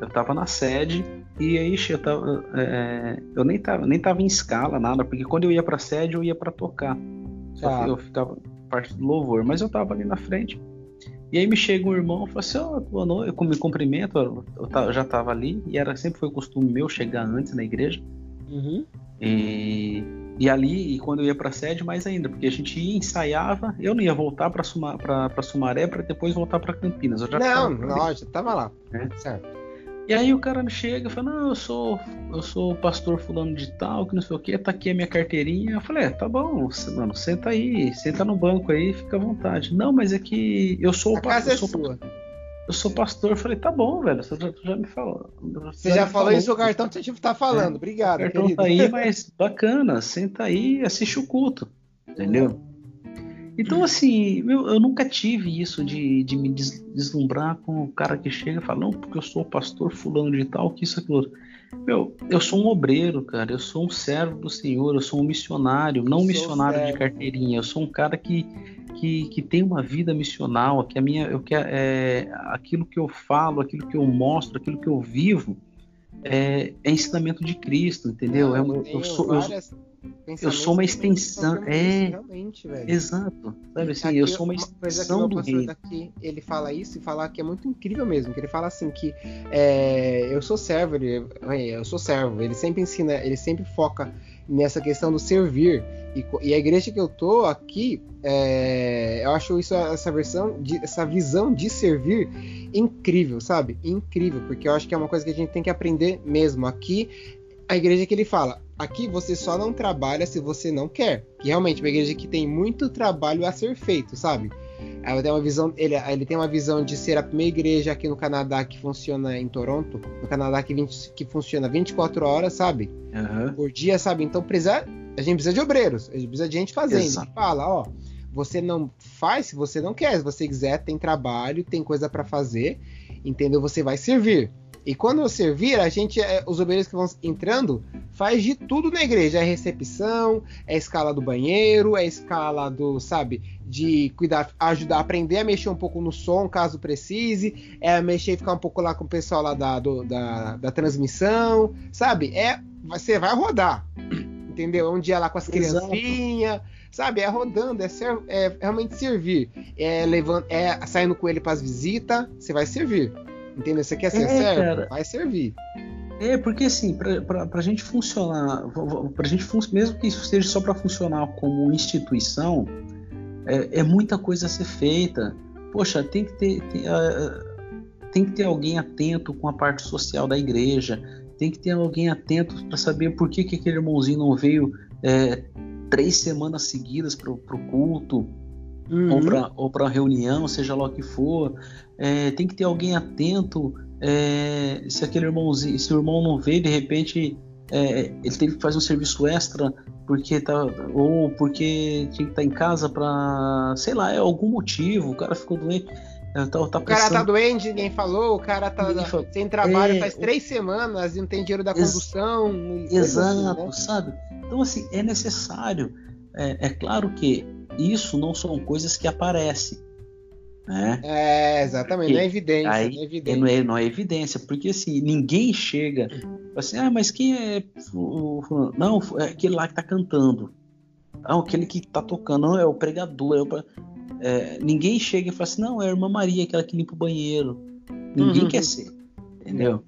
Eu estava na sede e aí eu, tava, é, é, eu nem tava, nem tava em escala nada, porque quando eu ia para sede eu ia para tocar. Só ah. eu ficava parte do louvor, mas eu tava ali na frente. E aí me chega um irmão e fala assim, oh, boa noite, eu me cumprimento, eu, eu, já tava ali, e era sempre foi o costume meu chegar antes na igreja. Uhum. E, e ali, e quando eu ia pra sede, mais ainda, porque a gente ia, ensaiava, eu não ia voltar pra, Suma, pra, pra Sumaré para depois voltar para Campinas. Eu já não, tava, não, já tava lá. É. Certo. E aí o cara chega e fala, não, eu sou, eu sou pastor fulano de tal, que não sei o que, tá aqui a minha carteirinha. Eu falei, é, tá bom, mano, senta aí, senta no banco aí, fica à vontade. Não, mas é que eu sou o pastor. É eu, sou, sua. eu sou pastor. Eu falei, tá bom, velho, você já, já me falou. Você já, já falou isso, o cartão que você tá falando, é, obrigado. O cartão querido. tá aí, mas bacana, senta aí e assiste o culto, entendeu? Então, assim, eu, eu nunca tive isso de, de me deslumbrar com o cara que chega e fala, não, porque eu sou pastor fulano de tal, que isso, aquilo. Meu, eu sou um obreiro, cara, eu sou um servo do Senhor, eu sou um missionário, não um missionário servo. de carteirinha, eu sou um cara que, que, que tem uma vida missional, que a minha, eu, que é, aquilo que eu falo, aquilo que eu mostro, aquilo que eu vivo, é, é ensinamento de Cristo, entendeu? eu, eu, eu sou, várias... eu, eu sou uma extensão. É. Realmente, velho. Exato. Sabe assim, aqui, eu sou uma extensão do rei. Daqui, ele fala isso e fala que é muito incrível mesmo. Que ele fala assim que é, eu sou servo, ele, eu sou servo. Ele sempre ensina, ele sempre foca nessa questão do servir. E, e a igreja que eu tô aqui, é, eu acho isso essa versão, de, essa visão de servir incrível, sabe? Incrível, porque eu acho que é uma coisa que a gente tem que aprender mesmo. Aqui a igreja que ele fala, aqui você só não trabalha se você não quer. Que realmente uma igreja que tem muito trabalho a ser feito, sabe? Ela tem uma visão, ele, ele tem uma visão de ser a primeira igreja aqui no Canadá que funciona em Toronto, no Canadá que, 20, que funciona 24 horas, sabe? Uhum. Por dia, sabe? Então precisa, a gente precisa de obreiros, a gente precisa de gente fazendo. Exato. Fala, ó, você não faz se você não quer, se você quiser, tem trabalho, tem coisa para fazer, entendeu? Você vai servir. E quando você vir, a gente, é, os obreiros que vão entrando, faz de tudo na igreja. É recepção, é escala do banheiro, é escala do, sabe, de cuidar, ajudar a aprender a mexer um pouco no som, caso precise, é mexer e ficar um pouco lá com o pessoal lá da, do, da, da transmissão, sabe? É, você vai rodar, [clears throat] entendeu? Um dia lá com as criancinhas, sabe? É rodando, é, ser, é realmente servir. É, levando, é saindo com ele para as visitas, você vai servir. Entendeu? Você quer ser é, servo? Vai servir. É, porque assim, pra, pra, pra gente funcionar, pra gente mesmo que isso seja só para funcionar como instituição, é, é, muita coisa a ser feita. Poxa, tem que ter, tem, uh, tem que ter alguém atento com a parte social da igreja, tem que ter alguém atento para saber por que, que aquele irmãozinho não veio é, três semanas seguidas para o culto, uhum. ou para reunião, seja lá o que for. É, tem que ter alguém atento. É, se aquele irmãozinho, se o irmão não vê, de repente é, ele teve que fazer um serviço extra porque tá ou porque tinha que estar tá em casa para sei lá é algum motivo o cara ficou doente tá, tá o cara tá doente ninguém falou o cara tá sem trabalho é, faz três semanas e não tem dinheiro da condução exato assim, né? sabe então assim é necessário é, é claro que isso não são coisas que aparecem. Né? É, exatamente, não é evidência. Aí, não, é evidência. Não, é, não é evidência, porque assim, ninguém chega assim, ah, mas quem é o, o Não, é aquele lá que tá cantando. Não, aquele que tá tocando, não, é o pregador. É o, é, ninguém chega e fala assim, não, é a irmã Maria, aquela que limpa o banheiro. Ninguém uhum. quer ser, entendeu?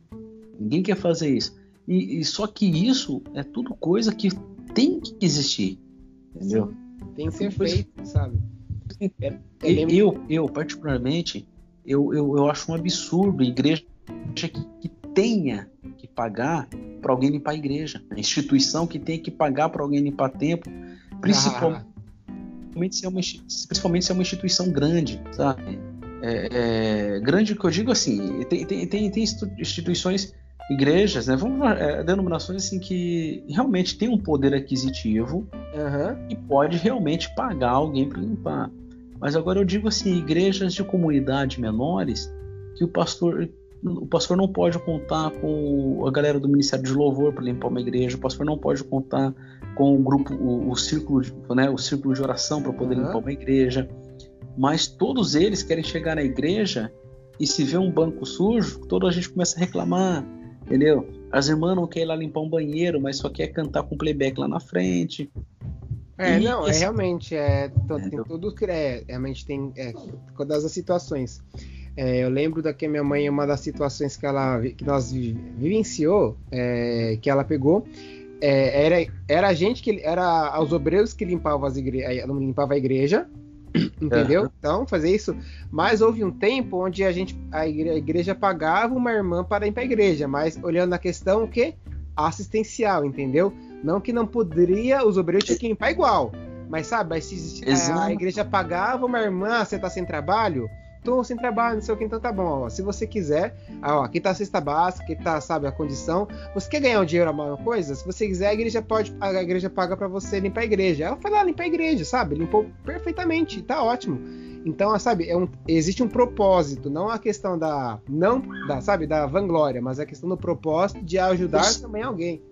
Ninguém quer fazer isso. E, e, só que isso é tudo coisa que tem que existir, entendeu? Tem que ser feito, sabe? É, eu, eu, eu, particularmente, eu, eu, eu acho um absurdo a igreja que, que tenha que pagar para alguém limpar a igreja. A instituição que tem que pagar para alguém limpar tempo, principalmente, ah. se é uma, principalmente se é uma instituição grande, sabe? É, é, grande que eu digo assim, tem, tem, tem, tem instituições, igrejas, né? Vamos é, denominações assim que realmente tem um poder aquisitivo uhum. e pode realmente pagar alguém para limpar. Mas agora eu digo assim, igrejas de comunidade menores, que o pastor o pastor não pode contar com a galera do Ministério de Louvor para limpar uma igreja, o pastor não pode contar com o grupo, o, o círculo, né, o círculo de oração para poder uhum. limpar uma igreja. Mas todos eles querem chegar na igreja e se vê um banco sujo, toda a gente começa a reclamar, entendeu? As irmãs não querem ir lá limpar um banheiro, mas só quer cantar com playback lá na frente. É, e não, esse... é realmente, é, tem tudo que é, realmente tem é, todas as situações. É, eu lembro da que minha mãe, uma das situações que ela que nós vivenciou, é, que ela pegou, é, era, era a gente que era os obreiros que limpavam as igre, limpava a igreja, [clears throat] entendeu? Uhum. Então fazer isso. Mas houve um tempo onde a gente a igreja, pagava uma irmã para ir para a igreja, mas olhando a questão o que assistencial, entendeu? Não que não poderia, os obreiros tinham que limpar igual. Mas sabe, se a, a, igreja pagava uma irmã, você tá sem trabalho? Tô sem trabalho, não sei o que, então tá bom. Ó, se você quiser, ó, aqui tá a cesta básica, aqui tá, sabe, a condição. Você quer ganhar um dinheiro a maior coisa? Se você quiser, a igreja pode, a igreja paga para você limpar a igreja. Ela foi lá limpar a igreja, sabe? Limpou perfeitamente, tá ótimo. Então, sabe, é um, existe um propósito, não a questão da, não, da, sabe, da vanglória, mas a questão do propósito de ajudar também alguém.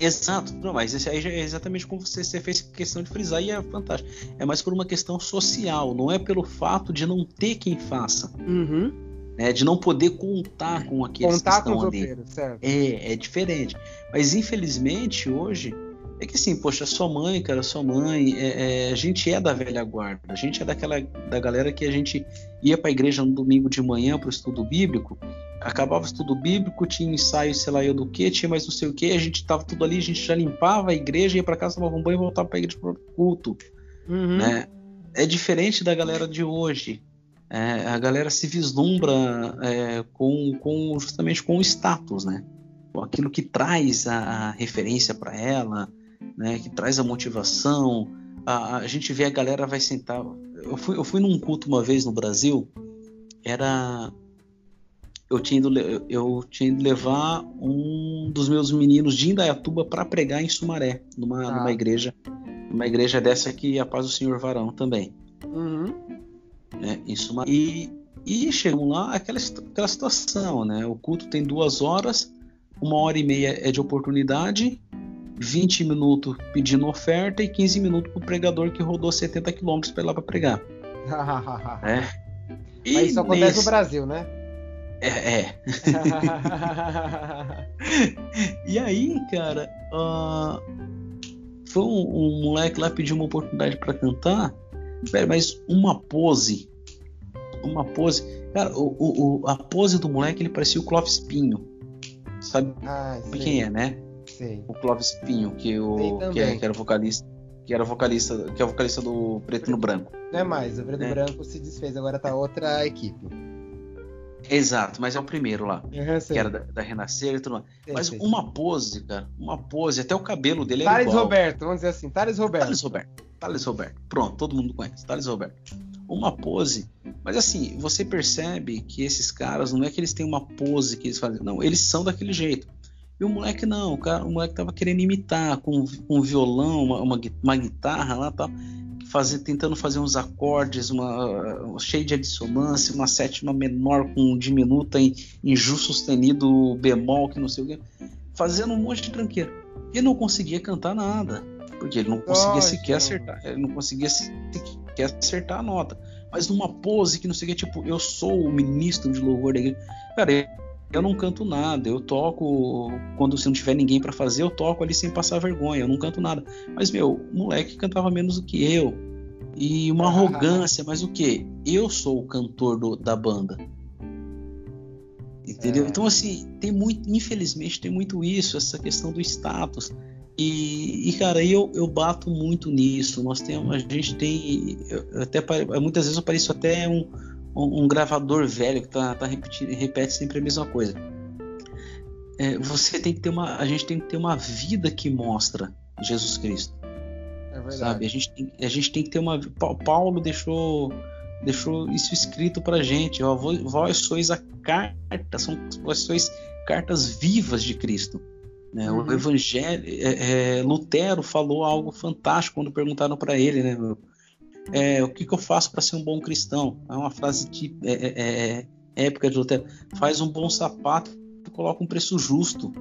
Exato, não, mas esse aí é exatamente como você, você fez questão de frisar e é fantástico. É mais por uma questão social, não é pelo fato de não ter quem faça. Uhum. Né, de não poder contar com aqueles contar que estão com ali. certo. É, é diferente. Mas infelizmente hoje é que assim, poxa, sua mãe, cara, sua mãe, é, é, a gente é da velha guarda, a gente é daquela da galera que a gente ia para a igreja no domingo de manhã para o estudo bíblico acabava o estudo bíblico, tinha ensaio, sei lá eu do que, tinha mais não sei o que, a gente tava tudo ali, a gente já limpava a igreja, ia para casa, tomava um banho e voltava para a igreja para culto. Uhum. Né? É diferente da galera de hoje. É, a galera se vislumbra é, com, com, justamente com o status, né? Com aquilo que traz a, a referência para ela, né? que traz a motivação. A, a, gente vê a galera vai sentar. Eu fui, eu fui num culto uma vez no Brasil, era eu tinha ido, eu tinha ido levar um dos meus meninos de Indaiatuba para pregar em Sumaré, numa, ah. numa igreja, uma igreja dessa que a paz do Senhor Varão também. Uhum. Né, em Sumaré. E, e chegam lá aquela, aquela situação, né? O culto tem duas horas, uma hora e meia é de oportunidade, 20 minutos pedindo oferta e 15 minutos para o pregador que rodou 70 quilômetros para ir lá para pregar. [laughs] é. Mas isso acontece nesse... no Brasil, né? É. é. [laughs] e aí, cara, uh, foi um, um, moleque lá pediu uma oportunidade para cantar, mas uma pose, uma pose, cara, o, o, a pose do moleque ele parecia o Clóvis Pinho, sabe ah, quem é, né? Sim. O Clóvis Pinho, que, o, que, é, que era vocalista que era vocalista, que é o vocalista do Preto no Branco. Não é mais, o Preto é. no Branco se desfez, agora tá outra equipe. Exato, mas é o primeiro lá. Uhum, que era da, da Renascer e tudo mais. Mas uma pose, cara. Uma pose, até o cabelo dele Thales igual. Roberto, vamos dizer assim. Thales Roberto. Thales Roberto. Thales Roberto. Pronto, todo mundo conhece. Thales Roberto. Uma pose. Mas assim, você percebe que esses caras, não é que eles têm uma pose que eles fazem. Não, eles são daquele jeito. E o moleque não, o, cara, o moleque tava querendo imitar com, com um violão, uma, uma, uma guitarra lá tal fazer, tentando fazer uns acordes, uma, cheio de dissonância, uma sétima menor com diminuta em, em Ju sustenido bemol, que não sei o que, fazendo um monte de tranqueira. E não conseguia cantar nada, porque ele não conseguia sequer acertar, ele não conseguia sequer acertar a nota. mas numa pose que não sei o que, tipo, eu sou o ministro de louvor da igreja. Cara, eu não canto nada, eu toco quando se não tiver ninguém para fazer, eu toco ali sem passar vergonha, eu não canto nada. Mas meu, o moleque cantava menos do que eu. E uma arrogância, mas o que? Eu sou o cantor do, da banda. Entendeu? É. Então assim, tem muito, infelizmente tem muito isso, essa questão do status. E, e, cara, eu, eu bato muito nisso. Nós temos, a gente tem, até muitas vezes eu pareço até um, um, um gravador velho que tá, tá repete sempre a mesma coisa. É, você tem que ter uma, a gente tem que ter uma vida que mostra Jesus Cristo. É verdade. Sabe? A gente, tem, a gente tem que ter uma. Paulo deixou deixou isso escrito pra gente. Ó, vós sois a carta, são, vós sois cartas vivas de Cristo. Né? Uhum. O Evangelho, é, é, Lutero falou algo fantástico quando perguntaram para ele, né? É, o que, que, eu faço para ser um bom cristão? É uma frase de, é, é, é, épica de Lutero. Faz um bom sapato e coloca um preço justo.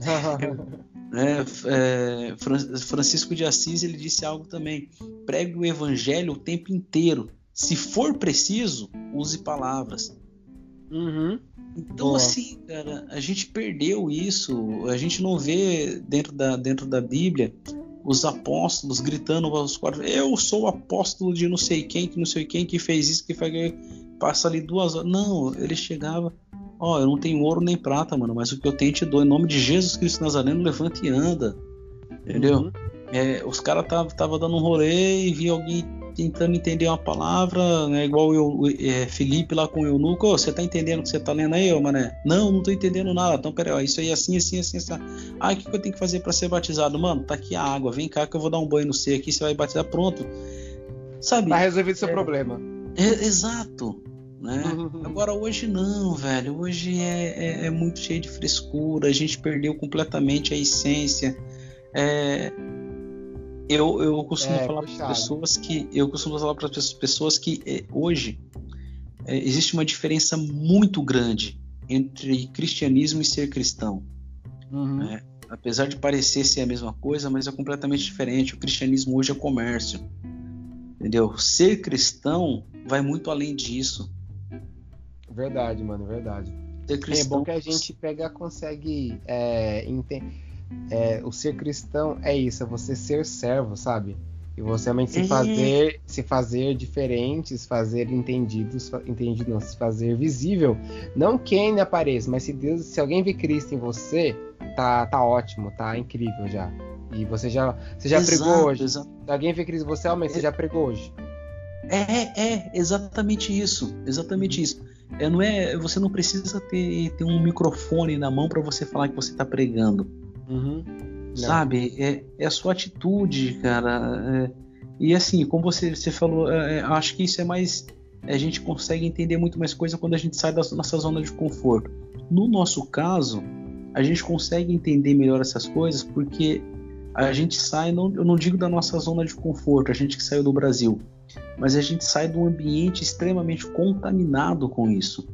[laughs] Francisco de Assis ele disse algo também. Pregue o Evangelho o tempo inteiro. Se for preciso, use palavras. Uhum. Então, Boa. assim, cara, a gente perdeu isso. A gente não vê dentro da, dentro da Bíblia os apóstolos gritando aos quatro: Eu sou apóstolo de não sei quem, que não sei quem, que fez isso, que faz. Passa ali duas horas. Não, ele chegava. Ó, oh, eu não tenho ouro nem prata, mano, mas o que eu tenho te dou. Em nome de Jesus Cristo Nazareno, levanta e anda. Entendeu? Uhum. É, os caras tava, tava dando um rolê e via alguém tentando entender uma palavra, né, igual eu, é, Felipe lá com o eunuco, oh, você tá entendendo o que você tá lendo aí, ô mané? Não, não tô entendendo nada. Então, peraí, ó, isso aí é assim, assim, assim, assim. Ah, o que, que eu tenho que fazer para ser batizado? Mano, tá aqui a água, vem cá que eu vou dar um banho no C aqui, você vai batizar, pronto. Sabe? Tá resolvido seu é, problema. É, exato. Né? Agora hoje não, velho. Hoje é, é, é, muito cheio de frescura. A gente perdeu completamente a essência. É, eu, eu costumo é, falar para as pessoas que eu costumo falar para as pessoas que é, hoje é, existe uma diferença muito grande entre cristianismo e ser cristão. Uhum. Né? Apesar de parecer ser a mesma coisa, mas é completamente diferente. O cristianismo hoje é comércio, entendeu? Ser cristão vai muito além disso. Verdade, mano, verdade. Ser cristão... É bom que a gente pega, consegue é, entender é, o ser cristão é isso, é você ser servo, sabe? E você realmente se uhum. fazer, se fazer diferente, se fazer entendidos, entendido, não, se fazer visível. Não quem apareça, mas se Deus, se alguém vê Cristo em você, tá, tá ótimo, tá incrível já. E você já, você já exato, pregou hoje. Exato. Se alguém vê Cristo em você, realmente, é, você já pregou hoje. É, é, exatamente isso, exatamente isso. É, não é, você não precisa ter, ter um microfone na mão para você falar que você está pregando. Uhum. Sabe? É, é, a sua atitude, cara. É, e assim, como você, você falou, é, é, acho que isso é mais. A gente consegue entender muito mais coisa quando a gente sai da nossa zona de conforto. No nosso caso, a gente consegue entender melhor essas coisas porque a gente sai, não, eu não digo da nossa zona de conforto, a gente que saiu do Brasil, mas a gente sai de um ambiente extremamente contaminado com isso.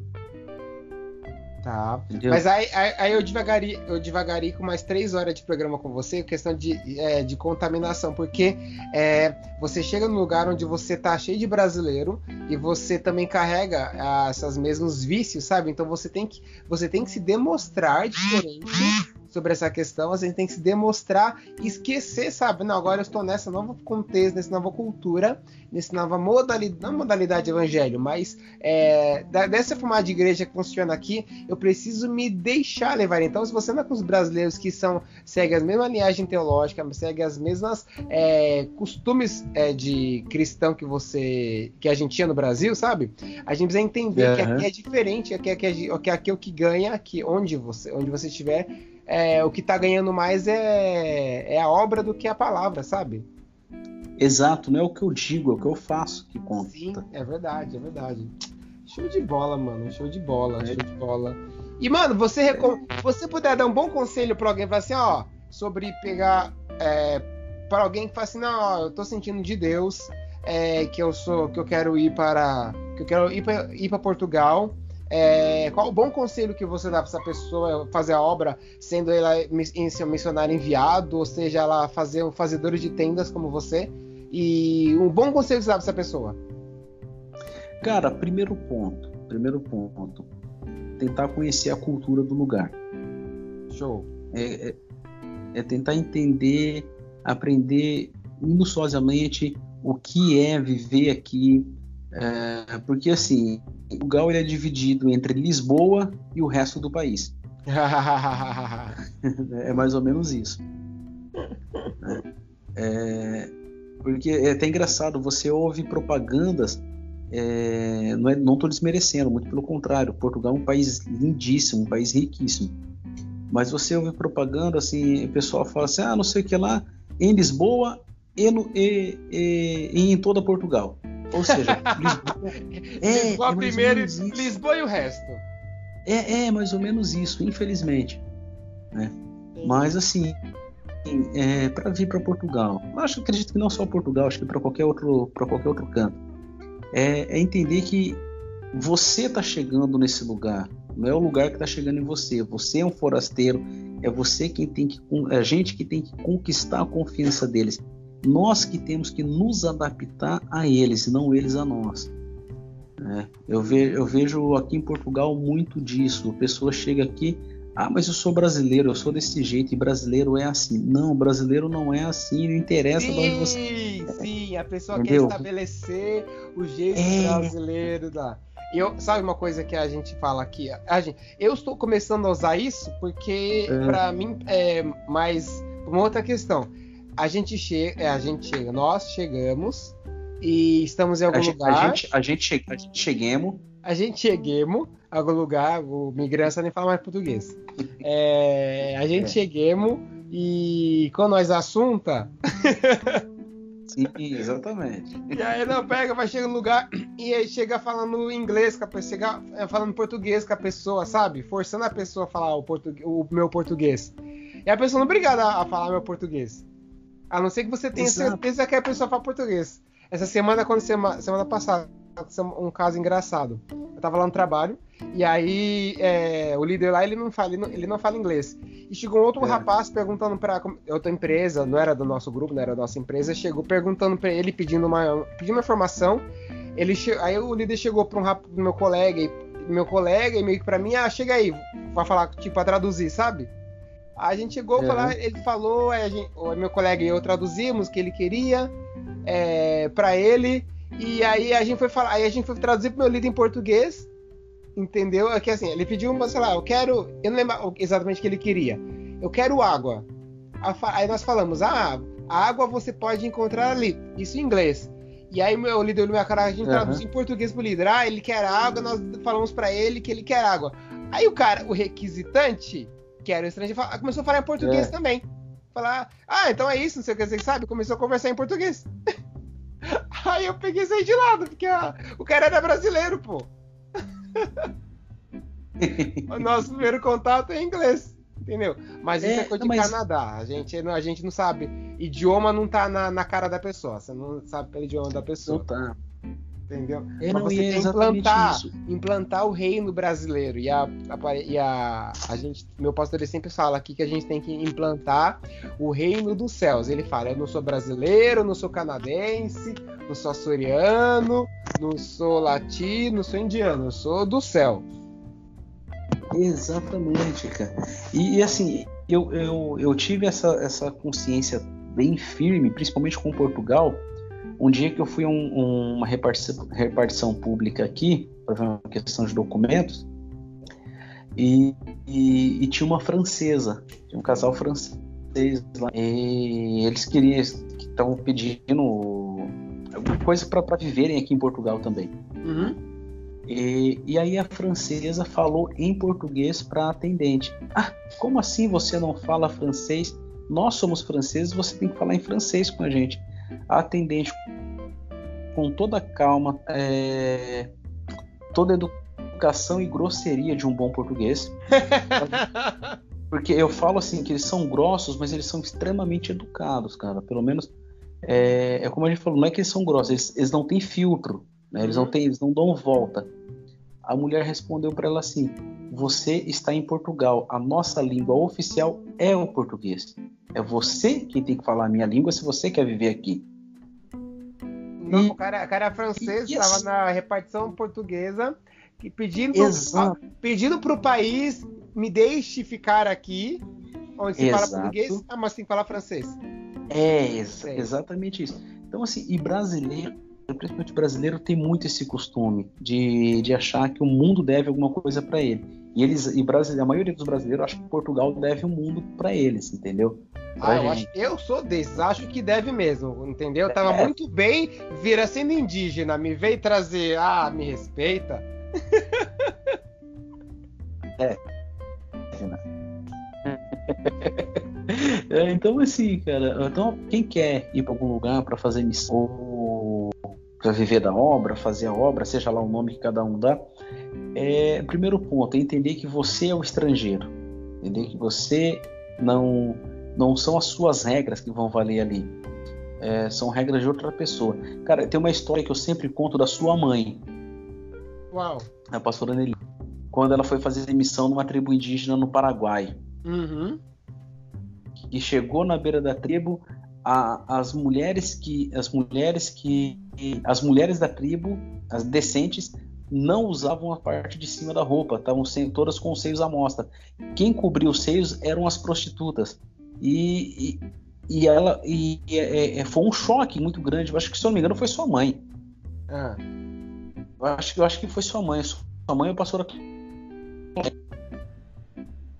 Tá. Entendeu? Mas aí, aí, aí, eu, devagaria, eu devagaria com mais três horas de programa com você, questão de, é, de contaminação, porque é, você chega num lugar onde você tá cheio de brasileiro e você também carrega ah, esses mesmos vícios, sabe? Então você tem que, você tem que se demonstrar diferente sobre essa questão, a gente tem que se demonstrar e esquecer, sabe? Não, agora eu estou nessa nova contexto, nessa nova cultura, nessa nova modalidade, não modalidade evangelho, mas é, dessa forma de igreja que funciona aqui, eu preciso me deixar levar. Então, se você não é com os brasileiros que são seguem as mesmas linhagem teológica, seguem as mesmas é, costumes é, de cristão que você que a gente tinha no Brasil, sabe? A gente precisa entender uhum. que aqui é diferente, que aqui é, que aqui é o que ganha, aqui onde você onde você estiver é, o que está ganhando mais é, é a obra do que a palavra, sabe? Exato, não é o que eu digo, é o que eu faço que conta. Sim, é verdade, é verdade. Show de bola, mano. Show de bola, é. show de bola. E, mano, você recom... você puder dar um bom conselho para alguém, falar assim, ó, sobre pegar é, para alguém que fala assim, não, ó, eu tô sentindo de Deus é, que eu sou, que eu quero ir para, que eu quero ir para Portugal é, qual o bom conselho que você dá para essa pessoa fazer a obra, sendo ela em seu missionário enviado, ou seja, ela fazer um fazedor de tendas como você? E um bom conselho que você dá para essa pessoa? Cara, primeiro ponto, primeiro ponto, tentar conhecer a cultura do lugar. Show. É, é, é tentar entender, aprender minuciosamente o que é viver aqui, é, porque assim, Portugal ele é dividido entre Lisboa e o resto do país. [laughs] é mais ou menos isso. É, porque é até engraçado, você ouve propagandas, é, não estou é, desmerecendo, muito pelo contrário, Portugal é um país lindíssimo, um país riquíssimo. Mas você ouve propaganda, assim, o pessoal fala assim, ah, não sei o que lá, em Lisboa e, no, e, e, e em toda Portugal. Ou seja, [laughs] Lisboa, é, Lisboa é primeiro, Lisboa e o resto. É, é mais ou menos isso, infelizmente. Né? Mas assim, é, para vir para Portugal, eu acho, acredito que não só Portugal, acho que para qualquer outro, para qualquer outro canto, é, é entender que você está chegando nesse lugar, não é o lugar que está chegando em você. Você é um forasteiro, é você quem tem que, é a gente que tem que conquistar a confiança deles. Nós que temos que nos adaptar a eles, não eles a nós. É, eu, ve, eu vejo aqui em Portugal muito disso. A pessoa chega aqui, ah, mas eu sou brasileiro, eu sou desse jeito e brasileiro é assim. Não, brasileiro não é assim, não interessa sim, onde você. Sim, a pessoa Entendeu? quer estabelecer o jeito é... brasileiro da. Eu, sabe uma coisa que a gente fala aqui? A gente, eu estou começando a usar isso porque é. para mim é mais uma outra questão a gente chega, é, a gente chega, nós chegamos e estamos em algum a lugar. a gente, a gente, che, a gente cheguemos. A gente cheguemos a algum lugar, o migrante nem fala mais português. [laughs] É, a gente é. cheguemos e com nós assunta. Sim, exatamente. [laughs] E aí não pega, vai chegar no lugar [clears throat] e aí chega falando inglês com a pessoa, chega é, falando português com a pessoa, sabe? Forçando a pessoa a falar o, português, o meu português. E a pessoa não é obrigada a falar meu português. A não ser que você tenha Exato. certeza que a pessoa fala português. Essa semana, quando semana, semana passada, um caso engraçado. Eu tava lá no trabalho e aí é, o líder lá ele não fala, ele não, ele não fala inglês. E chegou um outro é. rapaz perguntando para outra empresa, não era do nosso grupo, não era da nossa empresa, chegou perguntando para ele pedindo uma pedindo uma informação. Ele aí o líder chegou para um rap... meu colega e meu colega e meio que para mim, ah, chega aí, vai falar tipo para traduzir, sabe? A gente chegou uhum. falar, ele falou, gente, meu colega e eu traduzimos o que ele queria é, para ele. E aí a gente foi falar, aí a gente foi traduzir pro meu líder em português, entendeu? É que assim, ele pediu uma, sei lá, eu quero, eu não lembro exatamente o que ele queria. Eu quero água. Aí nós falamos, ah, a água você pode encontrar ali, isso em inglês. E aí meu líder olhou minha cara, a gente uhum. traduziu em português pro líder. Ah, ele quer água, nós falamos para ele que ele quer água. Aí o cara, o requisitante, que era estrangeiro, começou a falar em português é. também. Falar, ah, então é isso, não sei o que você sabe, começou a conversar em português. [laughs] Aí eu peguei e saí de lado, porque ah, o cara era brasileiro, pô. [laughs] o nosso primeiro contato é inglês, entendeu? Mas isso é, é coisa de mas... Canadá. A gente, a gente não sabe. Idioma não tá na, na cara da pessoa. Você não sabe pelo idioma da pessoa. Não tá. Entendeu? É, Mas você tem que implantar, implantar o reino brasileiro. E, a, a, e a, a gente, meu pastor ele sempre fala aqui que a gente tem que implantar o reino dos céus. Ele fala: eu não sou brasileiro, não sou canadense, não sou açoriano, não sou latino, não sou indiano, eu sou do céu. Exatamente, cara. E, e assim, eu, eu, eu tive essa, essa consciência bem firme, principalmente com Portugal um dia que eu fui um, um, uma repartição, repartição, pública aqui, para ver uma questão de documentos, e, e, e, tinha uma francesa, tinha um casal francês lá, e eles queriam, estavam pedindo alguma coisa para viverem aqui em Portugal também. Uhum. E, e, aí a francesa falou em português para a atendente: Ah, como assim você não fala francês? Nós somos franceses, você tem que falar em francês com a gente a atendente com toda a calma, é, toda a educação e grosseria de um bom português. [laughs] Porque eu falo assim que eles são grossos, mas eles são extremamente educados, cara. Pelo menos é, é como a gente falou, não é que eles são grossos, eles, eles não têm filtro, né? eles, não uhum. têm, eles não dão volta. A mulher respondeu para ela assim: Você está em Portugal, a nossa língua oficial é o português. É você quem tem que falar a minha língua se você quer viver aqui. Não, o, cara, o cara francês estava na repartição portuguesa pedindo pro, pedindo pro país me deixe ficar aqui, onde se Exato. fala português, ah, mas tem que falar francês. É, ex é, exatamente isso. Então, assim, e brasileiro, principalmente brasileiro, tem muito esse costume de, de achar que o mundo deve alguma coisa para ele. E eles, e brasileiro, a maioria dos brasileiros acha que Portugal deve o mundo para eles, entendeu? Pra ah, eu, acho, eu, sou desses, acho que deve mesmo, entendeu? Tava é. muito bem vir sendo indígena, me veio trazer, ah, me respeita. [laughs] é. é. Então, assim, cara, então quem quer ir para algum lugar para fazer missão, para viver da obra, fazer a obra, seja lá o nome que cada um dá, é, primeiro ponto é entender que você é o estrangeiro, entender que você não não são as suas regras que vão valer ali, é, são regras de outra pessoa. Cara, tem uma história que eu sempre conto da sua mãe. Uau. A pastora Nelly quando ela foi fazer missão numa tribo indígena no Paraguai. Uhum. E chegou na beira da tribo, a, as mulheres que as mulheres que as mulheres da tribo, as decentes, não usavam a parte de cima da roupa, estavam todas com os seios à mostra. Quem cobriu os seios eram as prostitutas. E, e, e ela e, e é, é, foi um choque muito grande. Eu acho que se eu não me engano foi sua mãe. Ah. Eu acho, eu acho que foi sua mãe. Sua mãe é pastora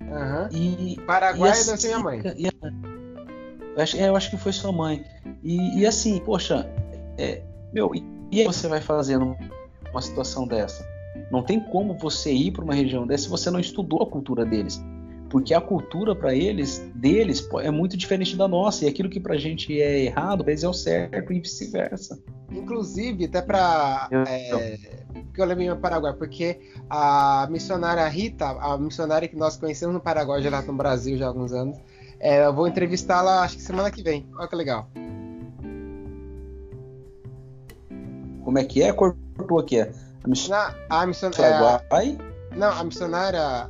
Uhum. E, Paraguai e assim, ser minha mãe. E, eu, acho, é, eu acho que foi sua mãe. E, e assim, poxa, é, meu, e, e aí você vai fazer numa situação dessa? Não tem como você ir para uma região dessa se você não estudou a cultura deles. Porque a cultura para eles, deles, é muito diferente da nossa. E aquilo que para a gente é errado, para eles é o certo e vice-versa. Inclusive, até para. É, que eu levei para Paraguai, porque a missionária Rita, a missionária que nós conhecemos no Paraguai, já está no Brasil já há alguns anos, é, eu vou entrevistá-la acho que semana que vem. Olha que legal. Como é que é? Cortou aqui. É. A, mission... a missionária. É, não, a missionária.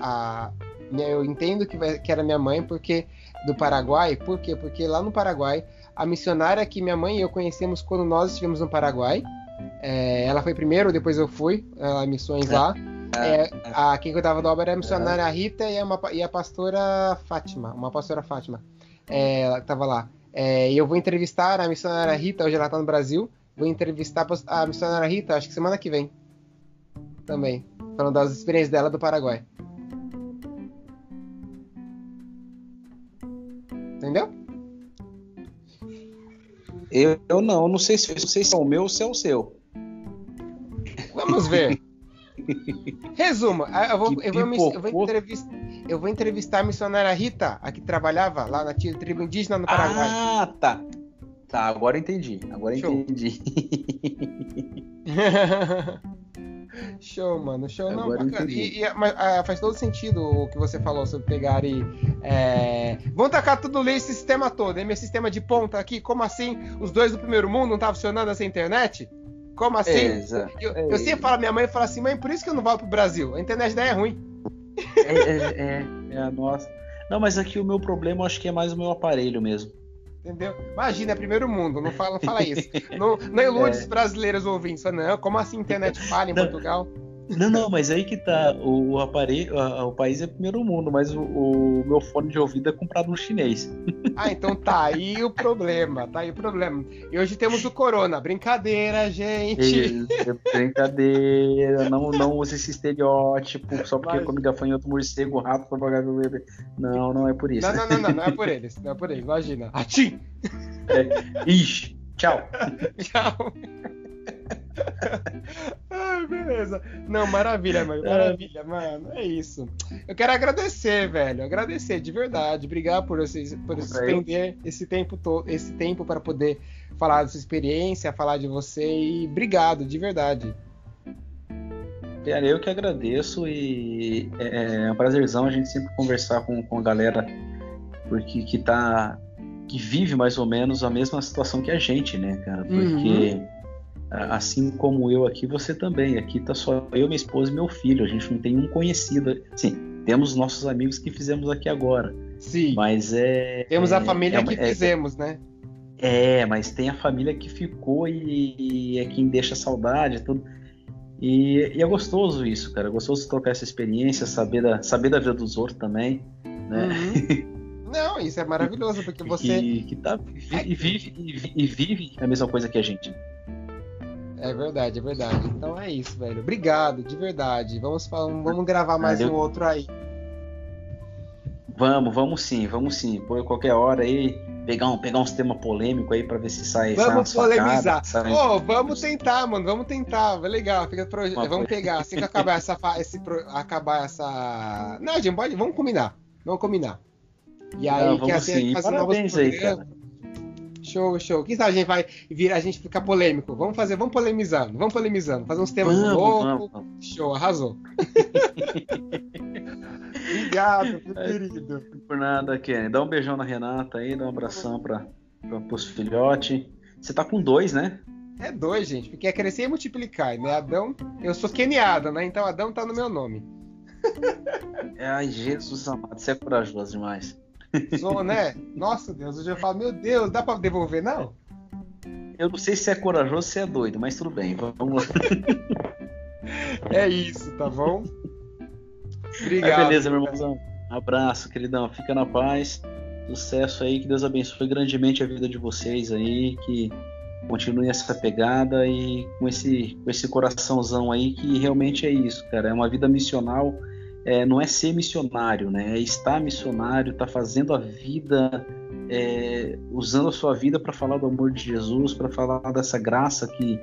A, eu entendo que, vai, que era minha mãe, porque. Do Paraguai, por quê? Porque lá no Paraguai, a missionária que minha mãe e eu conhecemos quando nós estivemos no Paraguai, é, ela foi primeiro, depois eu fui, ela missões lá. É, é a, quem cuidava da obra era a missionária Rita e, uma, e a pastora Fátima, uma pastora Fátima. É, ela estava lá. É, e eu vou entrevistar a missionária Rita, hoje ela está no Brasil. Vou entrevistar a missionária Rita, acho que semana que vem. Também. Falando das experiências dela do Paraguai. Entendeu? Eu, eu não, não sei se, não sei se é o meu ou se é o seu. Vamos ver. [laughs] Resumo, eu vou, eu vou, eu vou, entrevistar, eu vou entrevistar a missionária Rita, a que trabalhava lá na tribo indígena no Paraguai. Ah, tá. Tá, agora entendi. Agora show. entendi. [laughs] show, mano. Show, não, bacana. E, e, mas, ah, faz todo sentido o que você falou sobre pegar e. É... Vamos tacar tudo ali, esse sistema todo. Meu sistema de ponta aqui, como assim? Os dois do primeiro mundo não estavam funcionando essa internet? Como assim? Exato. Eu, eu sempre falo, minha mãe fala assim, mãe, por isso que eu não volto pro Brasil. A internet daí é ruim. É, é, é, é a nossa. Não, mas aqui o meu problema acho que é mais o meu aparelho mesmo. Entendeu? Imagina, é primeiro mundo, não fala, não fala isso. [laughs] não, não ilude é. os brasileiros ouvindo isso, não. Como assim internet falha em não, Portugal? Não, não, mas aí que tá. O, o aparelho, a, o país é primeiro mundo, mas o, o, meu fone de ouvido é comprado no chinês. [laughs] Ah, então tá aí o problema, tá aí o problema. E hoje temos o Corona. Brincadeira, gente. brincadeira, não, não use esse estereótipo só porque mas... come gafanhoto, morcego, rato, papagaio, bebê. Não, não é por isso. Não, não, não, não, não é por eles. Não é por eles, imagina. Atim! É, ixi, tchau. [laughs] tchau. [laughs] Ai, beleza. Não, maravilha, mano. É. Maravilha, mano. É isso. Eu quero agradecer, velho. Agradecer de verdade. Obrigado por vocês por suspender esse tempo todo, esse tempo para poder falar da sua experiência, falar de você e obrigado, de verdade. Cara, eu que agradeço e é, é um prazerzão a gente sempre conversar com, com a galera porque que tá que vive mais ou menos a mesma situação que a gente, né, cara? Porque uhum assim como eu aqui, você também. Aqui tá só eu, minha esposa e meu filho. A gente não tem um conhecido. Sim, temos nossos amigos que fizemos aqui agora. Sim. Mas é. Temos a família é, que é, fizemos, né? É, mas tem a família que ficou e, e é quem deixa saudade tudo. E, e, é gostoso isso, cara. É gostoso trocar essa experiência, saber da, saber da vida dos outros também, né? Uhum. Não, isso é maravilhoso, porque [laughs] você. E, que tá, e, vive, e, e vive a mesma coisa que a gente. É verdade, é verdade. Então é isso, velho. Obrigado, de verdade. Vamos, vamos gravar mais Valeu. um outro aí. Vamos, vamos sim, vamos sim. Por qualquer hora aí, pegar, um, pegar uns temas polêmicos aí pra ver se sai. Vamos sai polemizar. Sai... Oh, vamos tentar, mano. Vamos tentar. Legal. Fica pro... Vamos pegar. Assim que acabar essa. Esse, acabar essa. Não, gente, pode. Vamos combinar. Vamos combinar. E aí, Não, que assim, fazer Parabéns aí, cara. Show, show. Quem sabe a gente vai vir, a gente ficar polêmico. Vamos fazer, vamos polemizando, vamos polemizando, fazer uns temas loucos. Show, arrasou. [laughs] Obrigado, meu querido. Por nada, Kenny. Dá um beijão na Renata aí, dá um abração para os filhotes. Você tá com dois, né? É dois, gente, porque é crescer e multiplicar, né? Adão, eu sou Keniada, né? Então Adão tá no meu nome. [laughs] Ai, Jesus amado, você é corajoso demais. Sou, né? Nossa Deus, eu falo, meu Deus, dá pra devolver, não? Eu não sei se é corajoso ou se é doido, mas tudo bem, vamos lá. É isso, tá bom? Obrigado. Beleza, meu irmãozão. Abraço, queridão. Fica na paz. Sucesso aí, que Deus abençoe grandemente a vida de vocês aí, que continue essa pegada e com esse, com esse coraçãozão aí, que realmente é isso, cara. É uma vida missional é, não é ser missionário, né? É estar missionário, estar tá fazendo a vida, é, usando a sua vida para falar do amor de Jesus, para falar dessa graça que,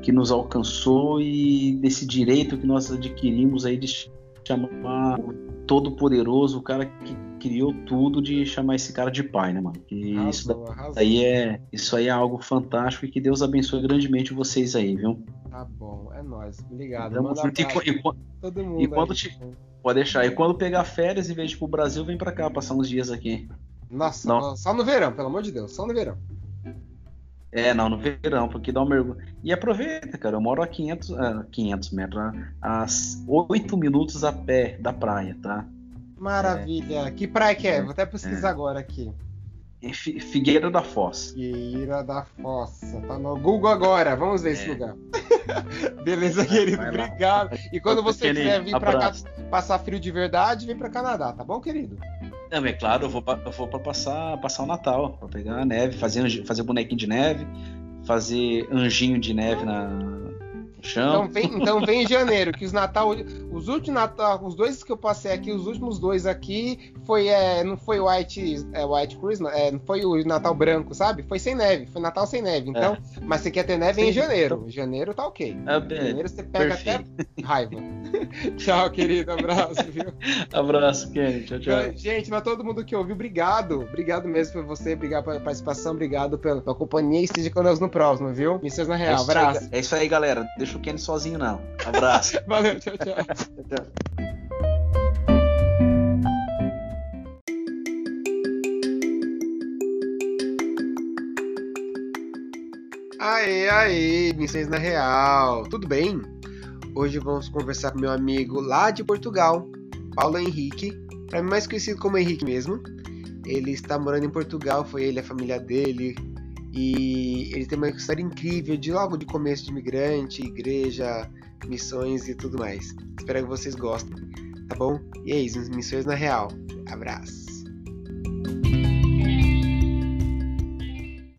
que nos alcançou e desse direito que nós adquirimos aí de chamar o Todo-Poderoso, o cara que criou tudo, de chamar esse cara de pai, né, mano? E arrasou, isso aí é isso aí é algo fantástico e que Deus abençoe grandemente vocês aí, viu? Tá bom, é nóis. Obrigado. E, e, todo mundo e quando aí, te, Pode deixar. E quando pegar férias, em vez de ir pro Brasil, vem pra cá passar uns dias aqui. Nossa, não. só no verão, pelo amor de Deus, só no verão. É, não, no verão, porque dá um mergulho. E aproveita, cara, eu moro a 500, uh, 500 metros, a 8 minutos a pé da praia, tá? Maravilha. É. Que praia que é? Vou até pesquisar é. agora aqui. Figueira da Foz. Figueira da Fossa. Tá no Google agora. Vamos ver é. esse lugar. [laughs] Beleza, querido. Obrigado. E quando você quiser vir para cá passar frio de verdade, vem para Canadá, tá bom, querido? Também, é claro, eu vou, pra, eu vou para passar, passar o Natal, para pegar a neve, fazer, fazer bonequinho de neve, fazer anjinho de neve na, Chão. Então vem, então vem em janeiro, que os Natal, os últimos Natal, os dois que eu passei aqui, os últimos dois aqui, foi é, não foi White, é, White Christmas, é, não foi o Natal branco, sabe? Foi sem neve, foi Natal sem neve. Então, é. mas você quer ter neve Sim, em janeiro. Então... Janeiro tá ok. É, em janeiro você pega perfeito. até raiva. [laughs] tchau, querido, abraço, viu? Abraço, Kenny. Tchau, tchau. Gente, mas todo mundo que ouviu, obrigado. Obrigado mesmo por você, obrigado pela participação, obrigado pela, pela companhia e esteja conosco no próximo, viu? Missões na Real, abraço. É isso aí, galera. Deixa deixa o Kenny sozinho, não. Abraço. [laughs] Valeu, tchau, tchau. tchau, tchau. Aê, aê, missões na real, tudo bem? Hoje vamos conversar com meu amigo lá de Portugal, Paulo Henrique, para mim mais conhecido como Henrique mesmo. Ele está morando em Portugal, foi ele, a família dele, e ele tem uma história incrível de logo de começo de imigrante, igreja, missões e tudo mais. Espero que vocês gostem, tá bom? E é isso, missões na real. Abraço.